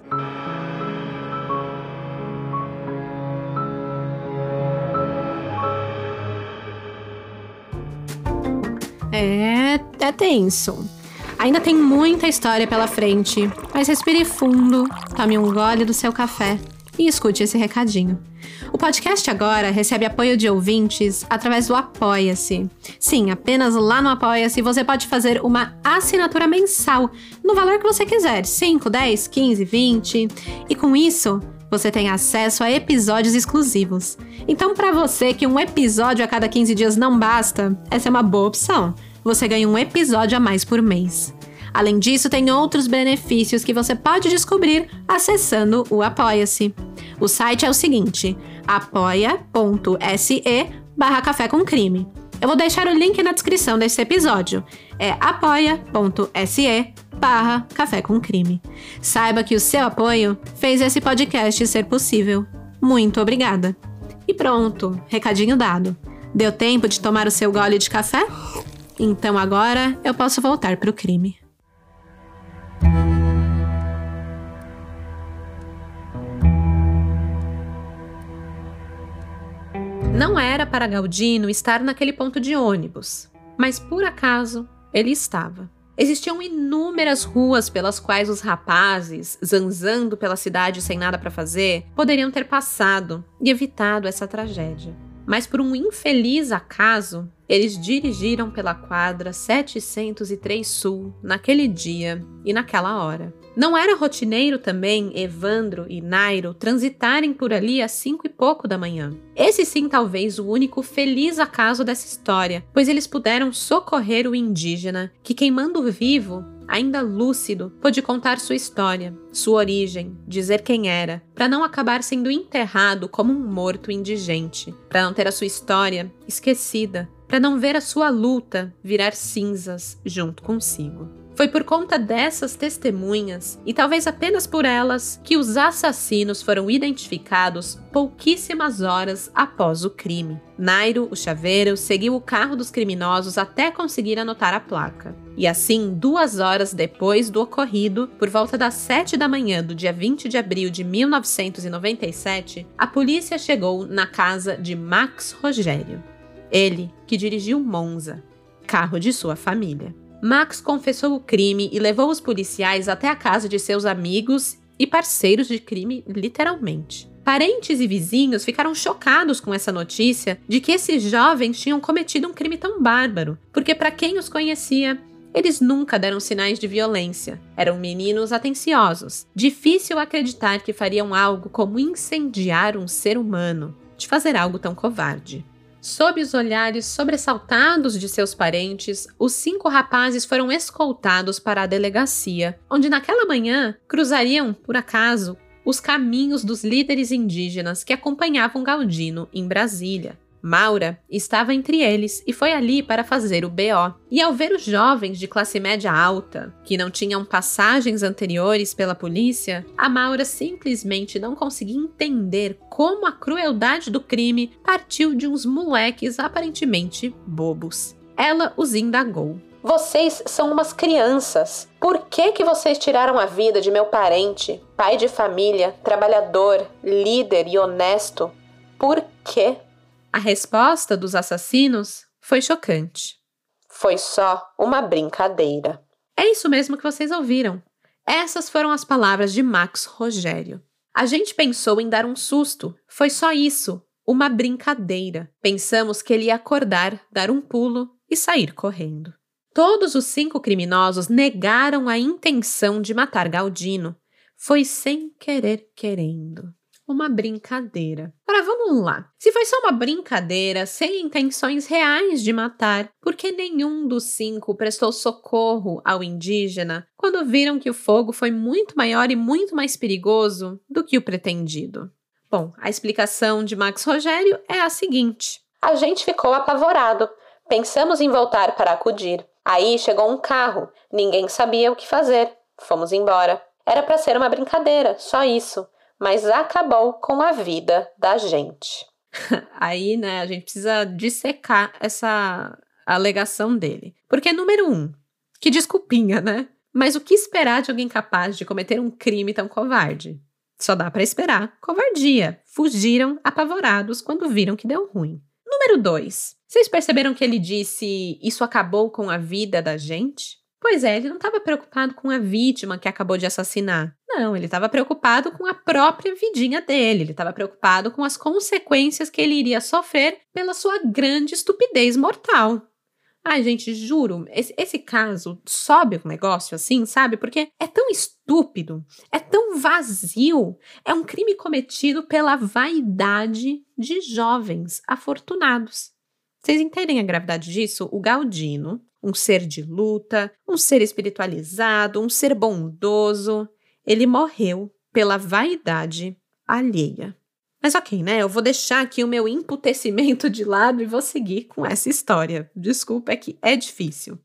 É, é tenso. Ainda tem muita história pela frente, mas respire fundo, tome um gole do seu café e escute esse recadinho. O podcast agora recebe apoio de ouvintes através do Apoia-se. Sim, apenas lá no Apoia-se você pode fazer uma assinatura mensal no valor que você quiser: 5, 10, 15, 20. E com isso, você tem acesso a episódios exclusivos. Então, para você que um episódio a cada 15 dias não basta, essa é uma boa opção. Você ganha um episódio a mais por mês. Além disso, tem outros benefícios que você pode descobrir acessando o Apoia-se. O site é o seguinte: apoia.se barra café com crime. Eu vou deixar o link na descrição desse episódio. É apoia.se barra café com crime. Saiba que o seu apoio fez esse podcast ser possível. Muito obrigada. E pronto, recadinho dado. Deu tempo de tomar o seu gole de café? Então agora eu posso voltar para o crime. Não era para Galdino estar naquele ponto de ônibus, mas por acaso ele estava. Existiam inúmeras ruas pelas quais os rapazes, zanzando pela cidade sem nada para fazer, poderiam ter passado e evitado essa tragédia. Mas por um infeliz acaso, eles dirigiram pela quadra 703 Sul naquele dia e naquela hora. Não era rotineiro também Evandro e Nairo transitarem por ali às cinco e pouco da manhã. Esse sim, talvez, o único feliz acaso dessa história, pois eles puderam socorrer o indígena que, queimando vivo, ainda lúcido, pôde contar sua história, sua origem, dizer quem era, para não acabar sendo enterrado como um morto indigente, para não ter a sua história esquecida, para não ver a sua luta virar cinzas junto consigo. Foi por conta dessas testemunhas, e talvez apenas por elas, que os assassinos foram identificados pouquíssimas horas após o crime. Nairo, o chaveiro, seguiu o carro dos criminosos até conseguir anotar a placa. E assim, duas horas depois do ocorrido, por volta das sete da manhã do dia 20 de abril de 1997, a polícia chegou na casa de Max Rogério. Ele, que dirigiu Monza, carro de sua família. Max confessou o crime e levou os policiais até a casa de seus amigos e parceiros de crime, literalmente. Parentes e vizinhos ficaram chocados com essa notícia de que esses jovens tinham cometido um crime tão bárbaro, porque, para quem os conhecia, eles nunca deram sinais de violência. Eram meninos atenciosos. Difícil acreditar que fariam algo como incendiar um ser humano, de fazer algo tão covarde. Sob os olhares sobressaltados de seus parentes, os cinco rapazes foram escoltados para a delegacia, onde naquela manhã cruzariam, por acaso, os caminhos dos líderes indígenas que acompanhavam Galdino em Brasília. Maura estava entre eles e foi ali para fazer o BO. E ao ver os jovens de classe média alta, que não tinham passagens anteriores pela polícia, a Maura simplesmente não conseguia entender como a crueldade do crime partiu de uns moleques aparentemente bobos. Ela os indagou. Vocês são umas crianças. Por que que vocês tiraram a vida de meu parente, pai de família, trabalhador, líder e honesto? Por quê? A resposta dos assassinos foi chocante. Foi só uma brincadeira. É isso mesmo que vocês ouviram. Essas foram as palavras de Max Rogério. A gente pensou em dar um susto. Foi só isso. Uma brincadeira. Pensamos que ele ia acordar, dar um pulo e sair correndo. Todos os cinco criminosos negaram a intenção de matar Galdino. Foi sem querer querendo uma brincadeira. Agora vamos lá. Se foi só uma brincadeira, sem intenções reais de matar, por que nenhum dos cinco prestou socorro ao indígena quando viram que o fogo foi muito maior e muito mais perigoso do que o pretendido? Bom, a explicação de Max Rogério é a seguinte: A gente ficou apavorado. Pensamos em voltar para acudir. Aí chegou um carro. Ninguém sabia o que fazer. Fomos embora. Era para ser uma brincadeira, só isso mas acabou com a vida da gente. [LAUGHS] Aí, né, a gente precisa dissecar essa alegação dele. Porque, número um, que desculpinha, né? Mas o que esperar de alguém capaz de cometer um crime tão covarde? Só dá para esperar covardia. Fugiram apavorados quando viram que deu ruim. Número 2. Vocês perceberam que ele disse isso acabou com a vida da gente? Pois é, ele não estava preocupado com a vítima que acabou de assassinar. Não, ele estava preocupado com a própria vidinha dele. Ele estava preocupado com as consequências que ele iria sofrer pela sua grande estupidez mortal. Ai, gente, juro, esse, esse caso sobe um negócio assim, sabe? Porque é tão estúpido, é tão vazio. É um crime cometido pela vaidade de jovens afortunados. Vocês entendem a gravidade disso? O Galdino, um ser de luta, um ser espiritualizado, um ser bondoso, ele morreu pela vaidade alheia. Mas ok, né? Eu vou deixar aqui o meu emputecimento de lado e vou seguir com essa história. Desculpa, é que é difícil.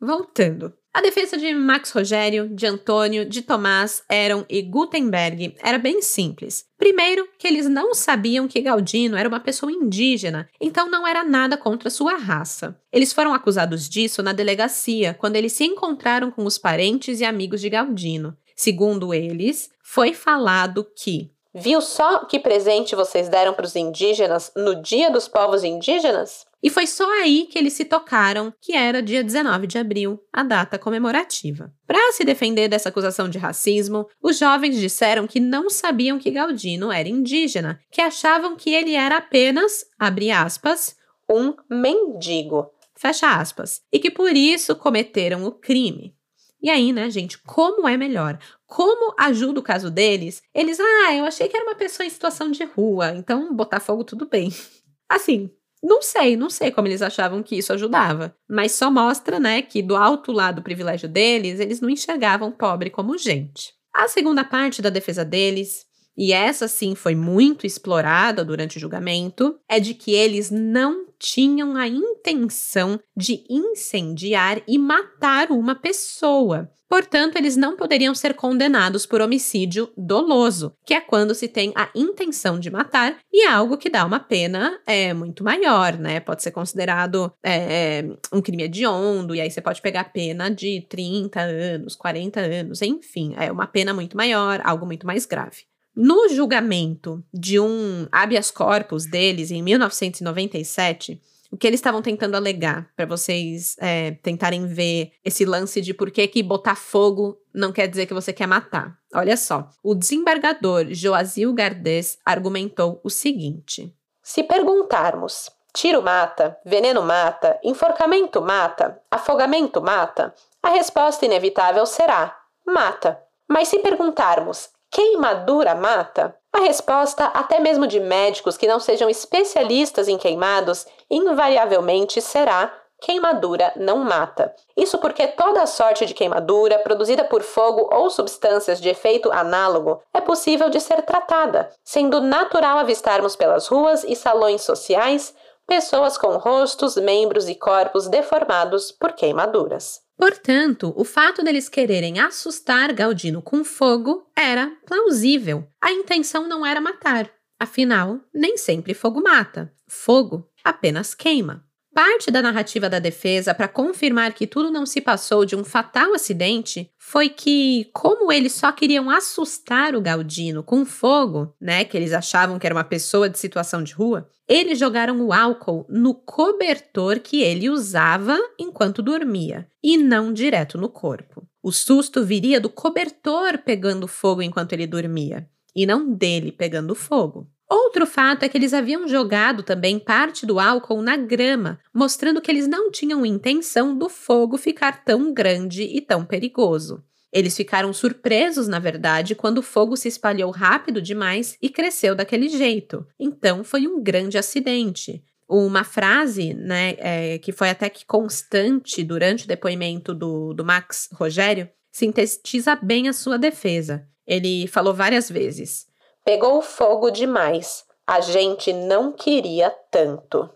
Voltando. A defesa de Max Rogério, de Antônio, de Tomás, Eron e Gutenberg era bem simples. Primeiro, que eles não sabiam que Galdino era uma pessoa indígena, então não era nada contra sua raça. Eles foram acusados disso na delegacia, quando eles se encontraram com os parentes e amigos de Galdino. Segundo eles, foi falado que Viu só que presente vocês deram para os indígenas no Dia dos Povos Indígenas? E foi só aí que eles se tocaram que era dia 19 de abril, a data comemorativa. Para se defender dessa acusação de racismo, os jovens disseram que não sabiam que Galdino era indígena, que achavam que ele era apenas, abre aspas, um mendigo, fecha aspas, e que por isso cometeram o crime. E aí, né, gente, como é melhor? Como ajuda o caso deles? Eles, ah, eu achei que era uma pessoa em situação de rua, então botar fogo tudo bem. [LAUGHS] Assim, não sei, não sei como eles achavam que isso ajudava, mas só mostra, né, que do alto lado do privilégio deles, eles não enxergavam pobre como gente. A segunda parte da defesa deles e essa sim foi muito explorada durante o julgamento, é de que eles não tinham a intenção de incendiar e matar uma pessoa. Portanto, eles não poderiam ser condenados por homicídio doloso, que é quando se tem a intenção de matar e é algo que dá uma pena é, muito maior, né? Pode ser considerado é, é um crime hediondo, e aí você pode pegar pena de 30 anos, 40 anos, enfim, é uma pena muito maior, algo muito mais grave. No julgamento de um habeas corpus deles em 1997, o que eles estavam tentando alegar para vocês é, tentarem ver esse lance de por que, que botar fogo não quer dizer que você quer matar. Olha só, o desembargador Joazil Gardes argumentou o seguinte: Se perguntarmos tiro mata, veneno mata, enforcamento mata, afogamento mata, a resposta inevitável será mata. Mas se perguntarmos Queimadura mata? A resposta, até mesmo de médicos que não sejam especialistas em queimados, invariavelmente será queimadura não mata. Isso porque toda sorte de queimadura produzida por fogo ou substâncias de efeito análogo é possível de ser tratada, sendo natural avistarmos pelas ruas e salões sociais pessoas com rostos, membros e corpos deformados por queimaduras. Portanto, o fato deles quererem assustar Galdino com fogo era plausível. A intenção não era matar. Afinal, nem sempre fogo mata. Fogo apenas queima. Parte da narrativa da defesa para confirmar que tudo não se passou de um fatal acidente foi que, como eles só queriam assustar o Galdino com fogo, né, que eles achavam que era uma pessoa de situação de rua, eles jogaram o álcool no cobertor que ele usava enquanto dormia e não direto no corpo. O susto viria do cobertor pegando fogo enquanto ele dormia e não dele pegando fogo. Outro fato é que eles haviam jogado também parte do álcool na grama, mostrando que eles não tinham intenção do fogo ficar tão grande e tão perigoso. Eles ficaram surpresos, na verdade, quando o fogo se espalhou rápido demais e cresceu daquele jeito. Então foi um grande acidente. Uma frase, né, é, que foi até que constante durante o depoimento do, do Max Rogério, sintetiza bem a sua defesa. Ele falou várias vezes: Pegou fogo demais. A gente não queria tanto.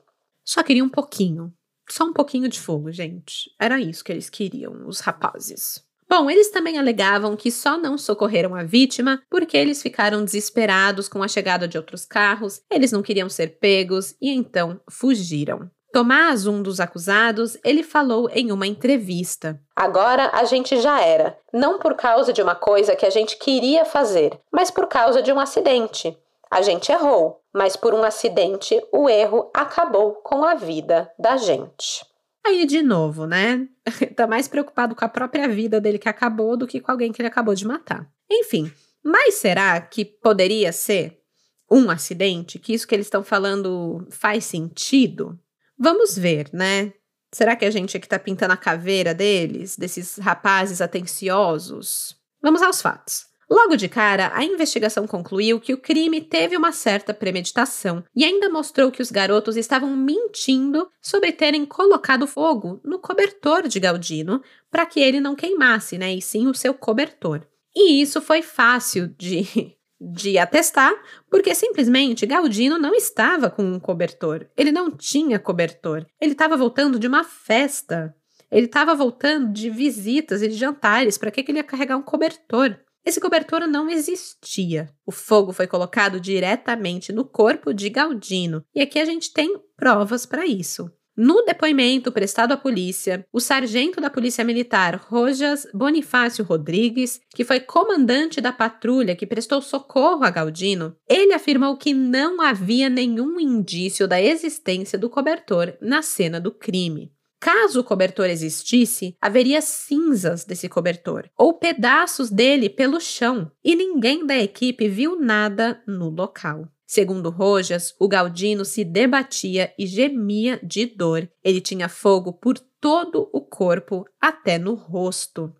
Só queria um pouquinho. Só um pouquinho de fogo, gente. Era isso que eles queriam, os rapazes. Bom, eles também alegavam que só não socorreram a vítima porque eles ficaram desesperados com a chegada de outros carros, eles não queriam ser pegos e então fugiram. Tomás, um dos acusados, ele falou em uma entrevista. Agora a gente já era, não por causa de uma coisa que a gente queria fazer, mas por causa de um acidente. A gente errou, mas por um acidente o erro acabou com a vida da gente. Aí, de novo, né? [LAUGHS] tá mais preocupado com a própria vida dele que acabou do que com alguém que ele acabou de matar. Enfim, mas será que poderia ser um acidente? Que isso que eles estão falando faz sentido? Vamos ver, né? Será que a gente aqui tá pintando a caveira deles, desses rapazes atenciosos? Vamos aos fatos. Logo de cara, a investigação concluiu que o crime teve uma certa premeditação e ainda mostrou que os garotos estavam mentindo sobre terem colocado fogo no cobertor de Galdino para que ele não queimasse, né? E sim o seu cobertor. E isso foi fácil de de atestar, porque simplesmente Galdino não estava com um cobertor. Ele não tinha cobertor. Ele estava voltando de uma festa. Ele estava voltando de visitas e de jantares. Para que, que ele ia carregar um cobertor? Esse cobertor não existia. O fogo foi colocado diretamente no corpo de Galdino. E aqui a gente tem provas para isso. No depoimento prestado à polícia, o sargento da Polícia Militar Rojas Bonifácio Rodrigues, que foi comandante da patrulha que prestou socorro a Galdino, ele afirmou que não havia nenhum indício da existência do cobertor na cena do crime. Caso o cobertor existisse, haveria cinzas desse cobertor ou pedaços dele pelo chão, e ninguém da equipe viu nada no local. Segundo Rojas, o Galdino se debatia e gemia de dor. Ele tinha fogo por todo o corpo, até no rosto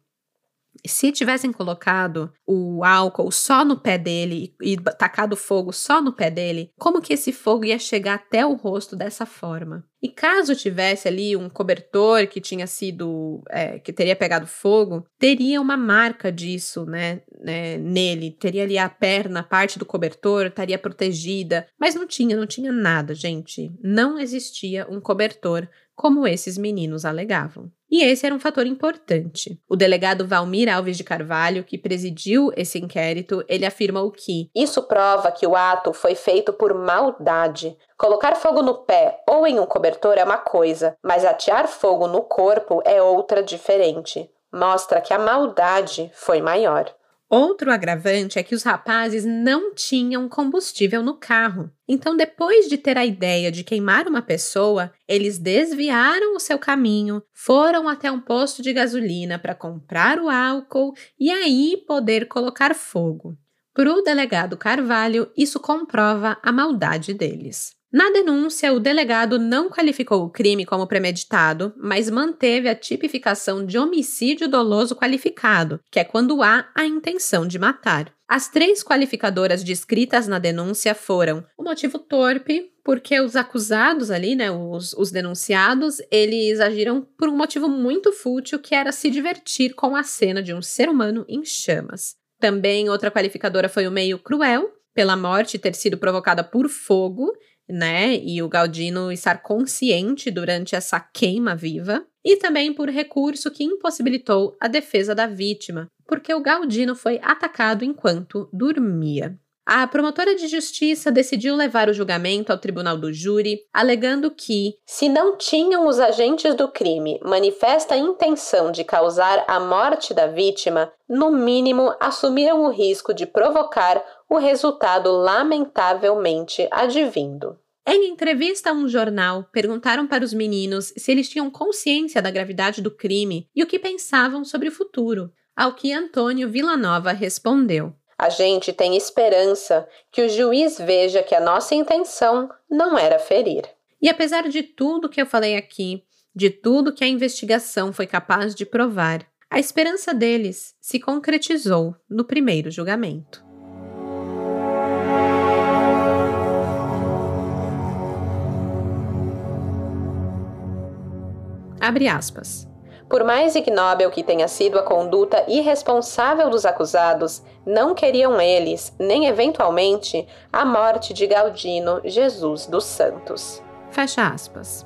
se tivessem colocado o álcool só no pé dele e, tacado fogo só no pé dele, como que esse fogo ia chegar até o rosto dessa forma? E caso tivesse ali um cobertor que tinha sido, é, que teria pegado fogo, teria uma marca disso, né, né, nele. Teria ali a perna, a parte do cobertor, estaria protegida. Mas não tinha, não tinha nada, gente. Não existia um cobertor como esses meninos alegavam. E esse era um fator importante. O delegado Valmir Alves de Carvalho, que presidiu esse inquérito, ele afirmou que isso prova que o ato foi feito por maldade. Colocar fogo no pé ou em um cobertor é uma coisa, mas atear fogo no corpo é outra diferente. Mostra que a maldade foi maior. Outro agravante é que os rapazes não tinham combustível no carro. Então, depois de ter a ideia de queimar uma pessoa, eles desviaram o seu caminho, foram até um posto de gasolina para comprar o álcool e aí poder colocar fogo. Para o delegado Carvalho, isso comprova a maldade deles. Na denúncia, o delegado não qualificou o crime como premeditado, mas manteve a tipificação de homicídio doloso qualificado, que é quando há a intenção de matar. As três qualificadoras descritas na denúncia foram o motivo torpe, porque os acusados ali, né, os, os denunciados, eles agiram por um motivo muito fútil, que era se divertir com a cena de um ser humano em chamas. Também outra qualificadora foi o meio cruel, pela morte ter sido provocada por fogo, né? E o Galdino estar consciente durante essa queima viva, e também por recurso que impossibilitou a defesa da vítima, porque o Galdino foi atacado enquanto dormia. A promotora de justiça decidiu levar o julgamento ao tribunal do júri, alegando que, se não tinham os agentes do crime manifesta intenção de causar a morte da vítima, no mínimo assumiram o risco de provocar o resultado lamentavelmente advindo. Em entrevista a um jornal, perguntaram para os meninos se eles tinham consciência da gravidade do crime e o que pensavam sobre o futuro, ao que Antônio Villanova respondeu: A gente tem esperança que o juiz veja que a nossa intenção não era ferir. E apesar de tudo que eu falei aqui, de tudo que a investigação foi capaz de provar, a esperança deles se concretizou no primeiro julgamento. Abre aspas. Por mais ignóbil que tenha sido a conduta irresponsável dos acusados, não queriam eles, nem eventualmente, a morte de Galdino Jesus dos Santos. Fecha aspas.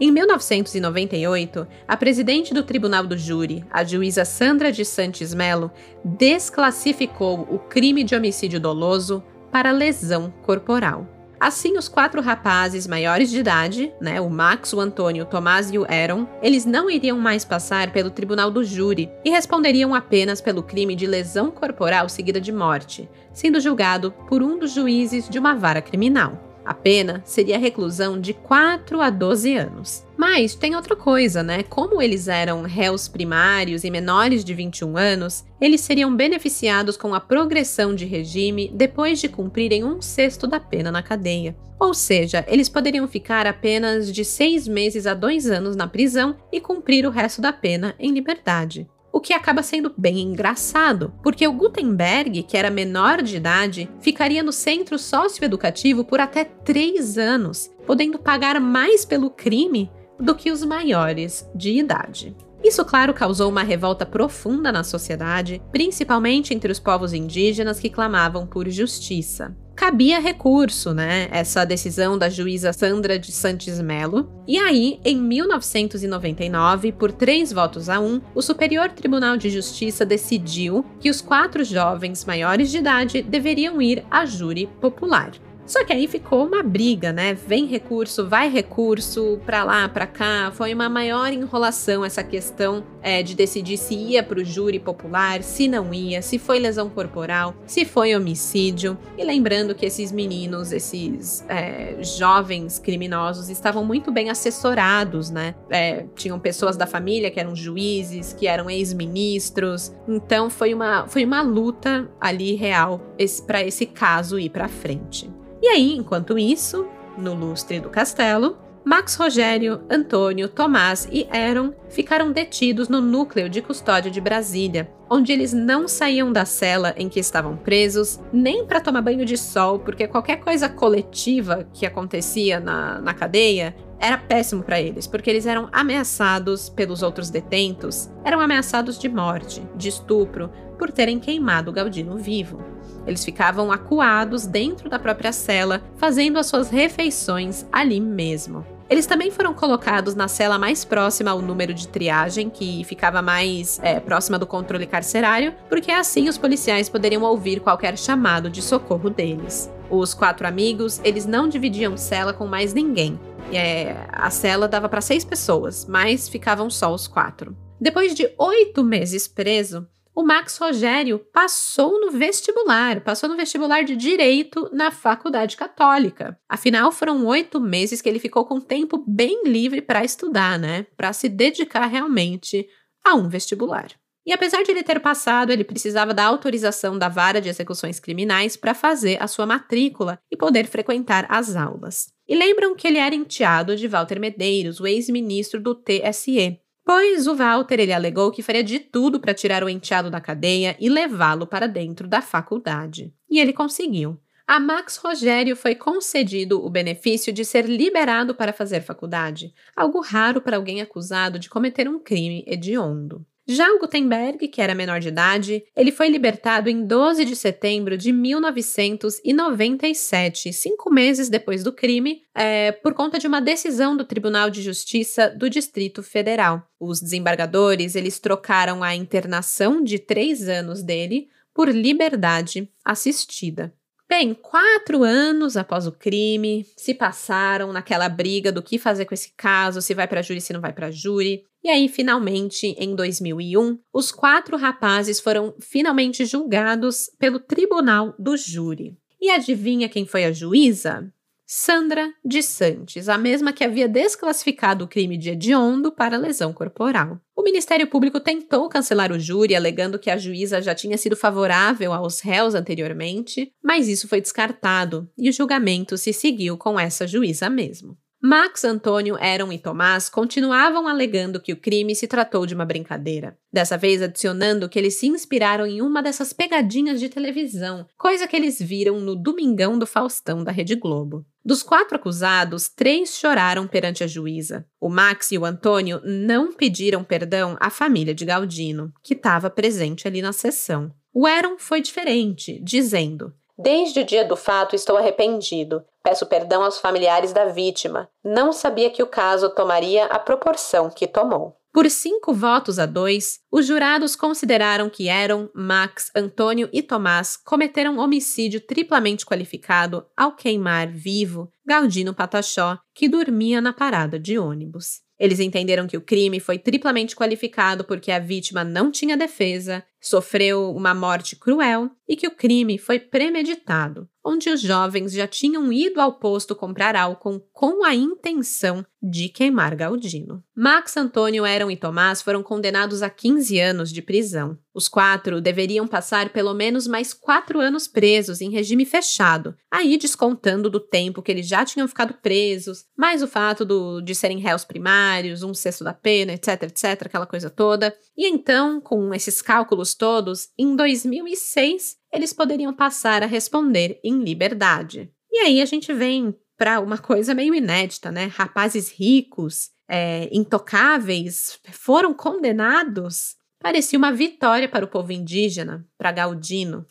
Em 1998, a presidente do Tribunal do Júri, a juíza Sandra de Santos Melo, desclassificou o crime de homicídio doloso para lesão corporal. Assim, os quatro rapazes maiores de idade, né, o Max, o Antônio, o Tomás e o Aaron, eles não iriam mais passar pelo tribunal do júri e responderiam apenas pelo crime de lesão corporal seguida de morte, sendo julgado por um dos juízes de uma vara criminal. A pena seria reclusão de 4 a 12 anos. Mas tem outra coisa, né? Como eles eram réus primários e menores de 21 anos, eles seriam beneficiados com a progressão de regime depois de cumprirem um sexto da pena na cadeia. Ou seja, eles poderiam ficar apenas de seis meses a dois anos na prisão e cumprir o resto da pena em liberdade o que acaba sendo bem engraçado, porque o Gutenberg, que era menor de idade, ficaria no centro socioeducativo por até três anos, podendo pagar mais pelo crime do que os maiores de idade. Isso, claro, causou uma revolta profunda na sociedade, principalmente entre os povos indígenas que clamavam por justiça cabia recurso, né? Essa decisão da juíza Sandra de Santos Melo. E aí, em 1999, por três votos a um, o Superior Tribunal de Justiça decidiu que os quatro jovens maiores de idade deveriam ir a júri popular. Só que aí ficou uma briga, né? Vem recurso, vai recurso, pra lá, pra cá. Foi uma maior enrolação essa questão é, de decidir se ia pro júri popular, se não ia, se foi lesão corporal, se foi homicídio. E lembrando que esses meninos, esses é, jovens criminosos, estavam muito bem assessorados, né? É, tinham pessoas da família que eram juízes, que eram ex-ministros. Então foi uma, foi uma luta ali real para esse caso ir para frente. E aí, enquanto isso, no lustre do castelo, Max Rogério, Antônio, Tomás e Aaron ficaram detidos no núcleo de custódia de Brasília, onde eles não saíam da cela em que estavam presos, nem para tomar banho de sol, porque qualquer coisa coletiva que acontecia na, na cadeia era péssimo para eles, porque eles eram ameaçados pelos outros detentos, eram ameaçados de morte, de estupro, por terem queimado o Galdino vivo. Eles ficavam acuados dentro da própria cela, fazendo as suas refeições ali mesmo. Eles também foram colocados na cela mais próxima ao número de triagem, que ficava mais é, próxima do controle carcerário, porque assim os policiais poderiam ouvir qualquer chamado de socorro deles. Os quatro amigos, eles não dividiam cela com mais ninguém. É, a cela dava para seis pessoas, mas ficavam só os quatro. Depois de oito meses preso, o Max Rogério passou no vestibular, passou no vestibular de Direito na Faculdade Católica. Afinal, foram oito meses que ele ficou com tempo bem livre para estudar, né? Para se dedicar realmente a um vestibular. E apesar de ele ter passado, ele precisava da autorização da vara de execuções criminais para fazer a sua matrícula e poder frequentar as aulas. e lembram que ele era enteado de Walter Medeiros, o ex-ministro do TSE. Pois o Walter ele alegou que faria de tudo para tirar o enteado da cadeia e levá-lo para dentro da faculdade. E ele conseguiu. A Max Rogério foi concedido o benefício de ser liberado para fazer faculdade, algo raro para alguém acusado de cometer um crime hediondo. Já o Gutenberg, que era menor de idade, ele foi libertado em 12 de setembro de 1997, cinco meses depois do crime, é, por conta de uma decisão do Tribunal de Justiça do Distrito Federal. Os desembargadores eles trocaram a internação de três anos dele por liberdade assistida. Bem, quatro anos após o crime, se passaram naquela briga do que fazer com esse caso, se vai para júri, se não vai para júri. E aí, finalmente, em 2001, os quatro rapazes foram finalmente julgados pelo tribunal do júri. E adivinha quem foi a juíza? Sandra de Santos, a mesma que havia desclassificado o crime de hediondo para lesão corporal. O Ministério Público tentou cancelar o júri, alegando que a juíza já tinha sido favorável aos réus anteriormente, mas isso foi descartado e o julgamento se seguiu com essa juíza mesmo. Max, Antônio, Aaron e Tomás continuavam alegando que o crime se tratou de uma brincadeira. Dessa vez adicionando que eles se inspiraram em uma dessas pegadinhas de televisão, coisa que eles viram no Domingão do Faustão da Rede Globo. Dos quatro acusados, três choraram perante a juíza. O Max e o Antônio não pediram perdão à família de Galdino, que estava presente ali na sessão. O Aaron foi diferente, dizendo: Desde o dia do fato estou arrependido. Peço perdão aos familiares da vítima. Não sabia que o caso tomaria a proporção que tomou. Por cinco votos a dois, os jurados consideraram que Aaron, Max, Antônio e Tomás cometeram homicídio triplamente qualificado ao queimar vivo Galdino Patachó, que dormia na parada de ônibus. Eles entenderam que o crime foi triplamente qualificado porque a vítima não tinha defesa, sofreu uma morte cruel e que o crime foi premeditado, onde os jovens já tinham ido ao posto comprar álcool com a intenção de queimar Galdino. Max, Antônio, Aaron e Tomás foram condenados a 15 anos de prisão. Os quatro deveriam passar pelo menos mais quatro anos presos em regime fechado, aí descontando do tempo que eles já tinham ficado presos, mais o fato do, de serem réus primários, um sexto da pena, etc, etc, aquela coisa toda. E então, com esses cálculos todos, em 2006 eles poderiam passar a responder em liberdade. E aí a gente vem para uma coisa meio inédita, né? Rapazes ricos, é, intocáveis, foram condenados Parecia uma vitória para o povo indígena, para Galdino,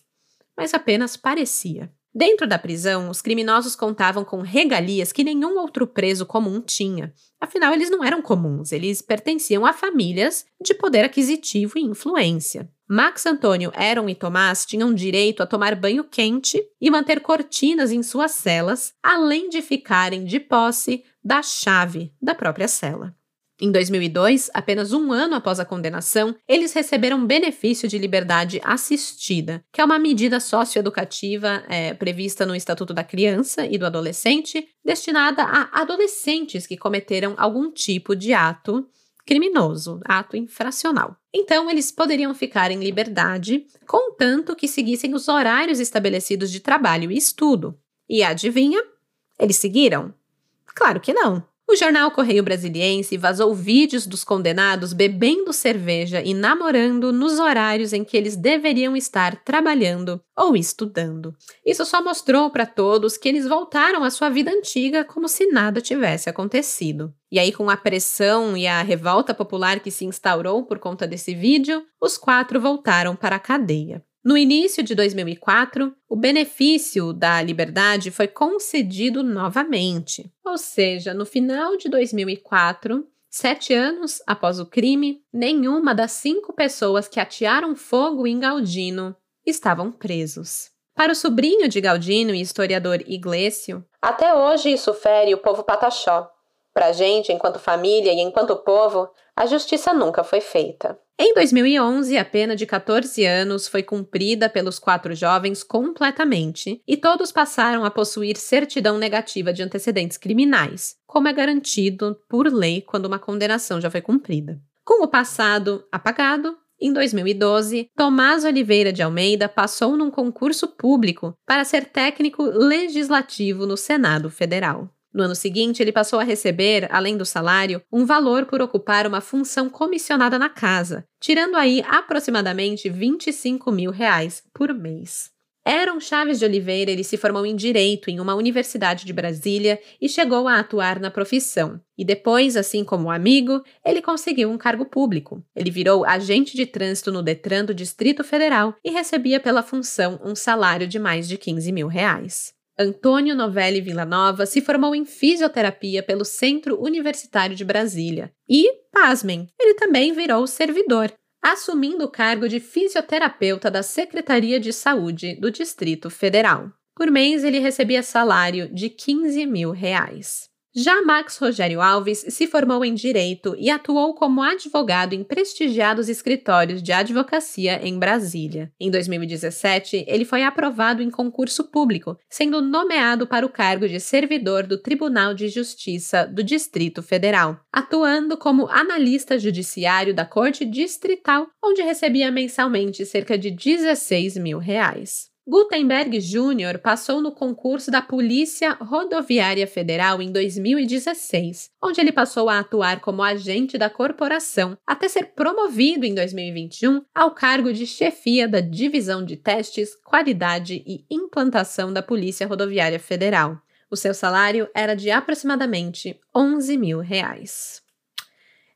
mas apenas parecia. Dentro da prisão, os criminosos contavam com regalias que nenhum outro preso comum tinha. Afinal, eles não eram comuns, eles pertenciam a famílias de poder aquisitivo e influência. Max Antônio, Aaron e Tomás tinham direito a tomar banho quente e manter cortinas em suas celas, além de ficarem de posse da chave da própria cela. Em 2002, apenas um ano após a condenação, eles receberam benefício de liberdade assistida, que é uma medida socioeducativa é, prevista no Estatuto da Criança e do Adolescente, destinada a adolescentes que cometeram algum tipo de ato criminoso, ato infracional. Então, eles poderiam ficar em liberdade, contanto que seguissem os horários estabelecidos de trabalho e estudo. E adivinha? Eles seguiram? Claro que não. O jornal Correio Brasiliense vazou vídeos dos condenados bebendo cerveja e namorando nos horários em que eles deveriam estar trabalhando ou estudando. Isso só mostrou para todos que eles voltaram à sua vida antiga como se nada tivesse acontecido. E aí, com a pressão e a revolta popular que se instaurou por conta desse vídeo, os quatro voltaram para a cadeia. No início de 2004, o benefício da liberdade foi concedido novamente. Ou seja, no final de 2004, sete anos após o crime, nenhuma das cinco pessoas que atearam fogo em Galdino estavam presos. Para o sobrinho de Galdino e historiador Iglesio, até hoje isso fere o povo pataxó. Para a gente, enquanto família e enquanto povo, a justiça nunca foi feita. Em 2011, a pena de 14 anos foi cumprida pelos quatro jovens completamente e todos passaram a possuir certidão negativa de antecedentes criminais, como é garantido por lei quando uma condenação já foi cumprida. Com o passado apagado, em 2012, Tomás Oliveira de Almeida passou num concurso público para ser técnico legislativo no Senado Federal. No ano seguinte, ele passou a receber, além do salário, um valor por ocupar uma função comissionada na casa, tirando aí aproximadamente 25 mil reais por mês. Aaron Chaves de Oliveira ele se formou em Direito em uma universidade de Brasília e chegou a atuar na profissão. E depois, assim como amigo, ele conseguiu um cargo público. Ele virou agente de trânsito no Detran do Distrito Federal e recebia pela função um salário de mais de 15 mil reais. Antônio Novelli Villanova se formou em fisioterapia pelo Centro Universitário de Brasília. E, pasmem, ele também virou servidor, assumindo o cargo de fisioterapeuta da Secretaria de Saúde do Distrito Federal. Por mês, ele recebia salário de 15 mil reais. Já Max Rogério Alves se formou em Direito e atuou como advogado em prestigiados escritórios de advocacia em Brasília. Em 2017, ele foi aprovado em concurso público, sendo nomeado para o cargo de servidor do Tribunal de Justiça do Distrito Federal, atuando como analista judiciário da Corte Distrital, onde recebia mensalmente cerca de 16 mil reais. Gutenberg Jr. passou no concurso da Polícia Rodoviária Federal em 2016, onde ele passou a atuar como agente da corporação, até ser promovido em 2021 ao cargo de chefia da Divisão de Testes, Qualidade e Implantação da Polícia Rodoviária Federal. O seu salário era de aproximadamente 11 mil reais.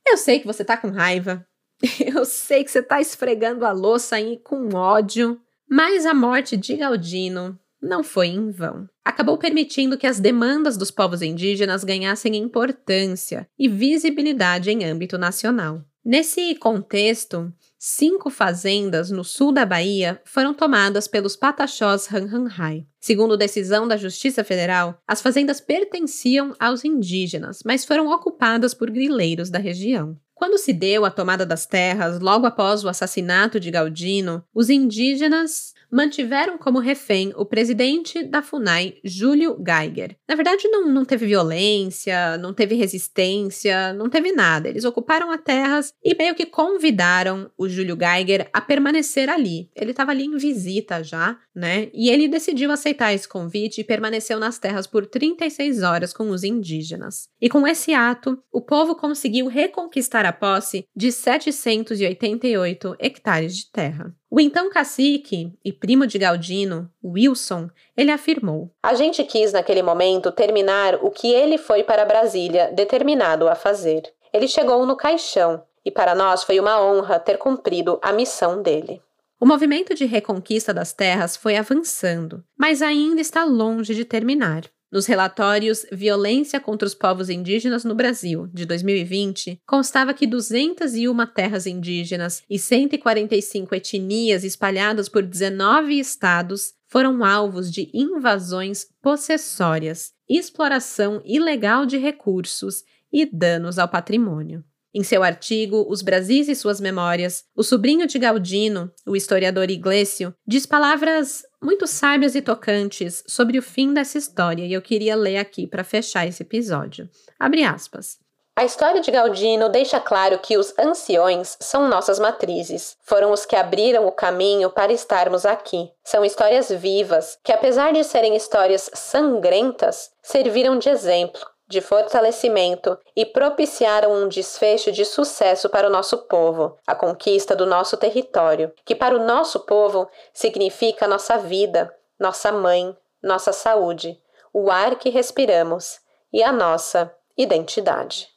Eu sei que você tá com raiva. [LAUGHS] Eu sei que você tá esfregando a louça aí com ódio. Mas a morte de Galdino não foi em vão. Acabou permitindo que as demandas dos povos indígenas ganhassem importância e visibilidade em âmbito nacional. Nesse contexto, cinco fazendas no sul da Bahia foram tomadas pelos Pataxós Ranhanhai. Segundo decisão da Justiça Federal, as fazendas pertenciam aos indígenas, mas foram ocupadas por grileiros da região. Quando se deu a tomada das terras, logo após o assassinato de Galdino, os indígenas mantiveram como refém o presidente da FUNAI, Júlio Geiger. Na verdade, não, não teve violência, não teve resistência, não teve nada. Eles ocuparam as terras e meio que convidaram o Júlio Geiger a permanecer ali. Ele estava ali em visita já, né? E ele decidiu aceitar esse convite e permaneceu nas terras por 36 horas com os indígenas. E com esse ato, o povo conseguiu reconquistar a posse de 788 hectares de terra. O então cacique e primo de Galdino, Wilson, ele afirmou: A gente quis naquele momento terminar o que ele foi para Brasília determinado a fazer. Ele chegou no caixão e para nós foi uma honra ter cumprido a missão dele. O movimento de reconquista das terras foi avançando, mas ainda está longe de terminar. Nos relatórios Violência contra os Povos Indígenas no Brasil, de 2020, constava que 201 terras indígenas e 145 etnias espalhadas por 19 estados foram alvos de invasões possessórias, exploração ilegal de recursos e danos ao patrimônio. Em seu artigo Os Brasis e Suas Memórias, o sobrinho de Galdino, o historiador Iglesio, diz palavras muito sábias e tocantes sobre o fim dessa história e eu queria ler aqui para fechar esse episódio. Abre aspas. A história de Galdino deixa claro que os anciões são nossas matrizes. Foram os que abriram o caminho para estarmos aqui. São histórias vivas que, apesar de serem histórias sangrentas, serviram de exemplo de fortalecimento e propiciaram um desfecho de sucesso para o nosso povo, a conquista do nosso território, que para o nosso povo significa nossa vida, nossa mãe, nossa saúde, o ar que respiramos e a nossa identidade.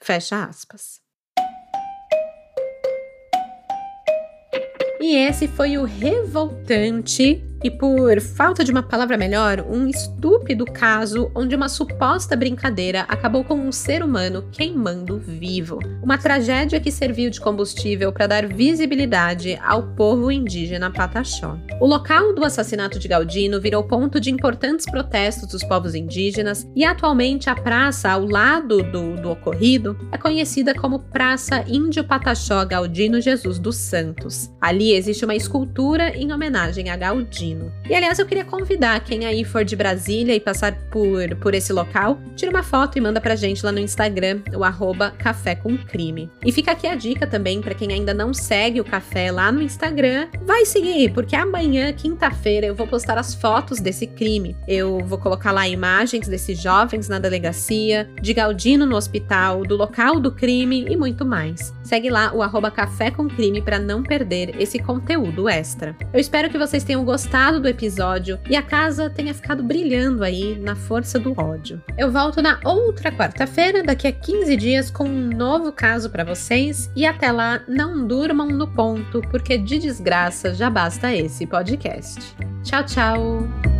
Fecha aspas. E esse foi o revoltante e, por falta de uma palavra melhor, um estúpido caso onde uma suposta brincadeira acabou com um ser humano queimando vivo. Uma tragédia que serviu de combustível para dar visibilidade ao povo indígena Pataxó. O local do assassinato de Galdino virou ponto de importantes protestos dos povos indígenas e atualmente a praça ao lado do, do ocorrido é conhecida como Praça Índio Pataxó Galdino Jesus dos Santos. Ali existe uma escultura em homenagem a Galdino Galdino. E aliás, eu queria convidar quem aí for de Brasília e passar por, por esse local, tira uma foto e manda pra gente lá no Instagram, o arroba Café com Crime. E fica aqui a dica também para quem ainda não segue o café lá no Instagram, vai seguir, porque amanhã, quinta-feira, eu vou postar as fotos desse crime. Eu vou colocar lá imagens desses jovens na delegacia, de Galdino no hospital, do local do crime e muito mais. Segue lá o arroba Café com Crime para não perder esse conteúdo extra. Eu espero que vocês tenham gostado do episódio e a casa tenha ficado brilhando aí na força do ódio. Eu volto na outra quarta-feira, daqui a 15 dias, com um novo caso para vocês e até lá, não durmam no ponto, porque de desgraça já basta esse podcast. Tchau, tchau!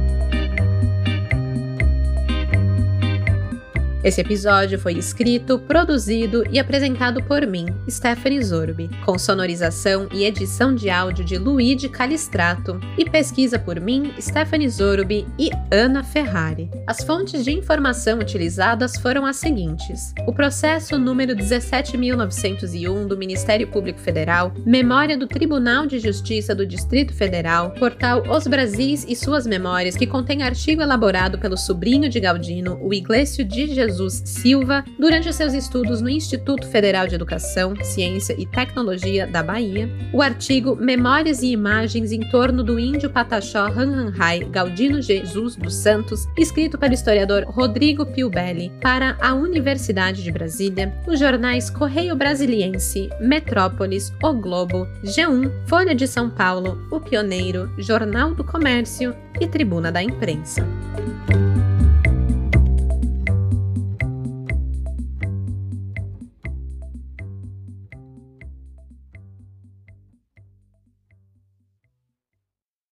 Esse episódio foi escrito, produzido e apresentado por mim, Stephanie Zorbi, com sonorização e edição de áudio de Luigi Calistrato e pesquisa por mim, Stephanie Zorbi e Ana Ferrari. As fontes de informação utilizadas foram as seguintes: o processo número 17901 do Ministério Público Federal, memória do Tribunal de Justiça do Distrito Federal, portal Os Brasis e suas memórias, que contém artigo elaborado pelo sobrinho de Galdino, o Iglesio de Jesus Jesus Silva durante seus estudos no Instituto Federal de Educação, Ciência e Tecnologia da Bahia, o artigo Memórias e Imagens em torno do índio Pataxó Hanhanhai Galdino Jesus dos Santos, escrito pelo historiador Rodrigo Piubelli para a Universidade de Brasília, os jornais Correio Brasiliense, Metrópolis, O Globo, G1, Folha de São Paulo, O Pioneiro, Jornal do Comércio e Tribuna da Imprensa.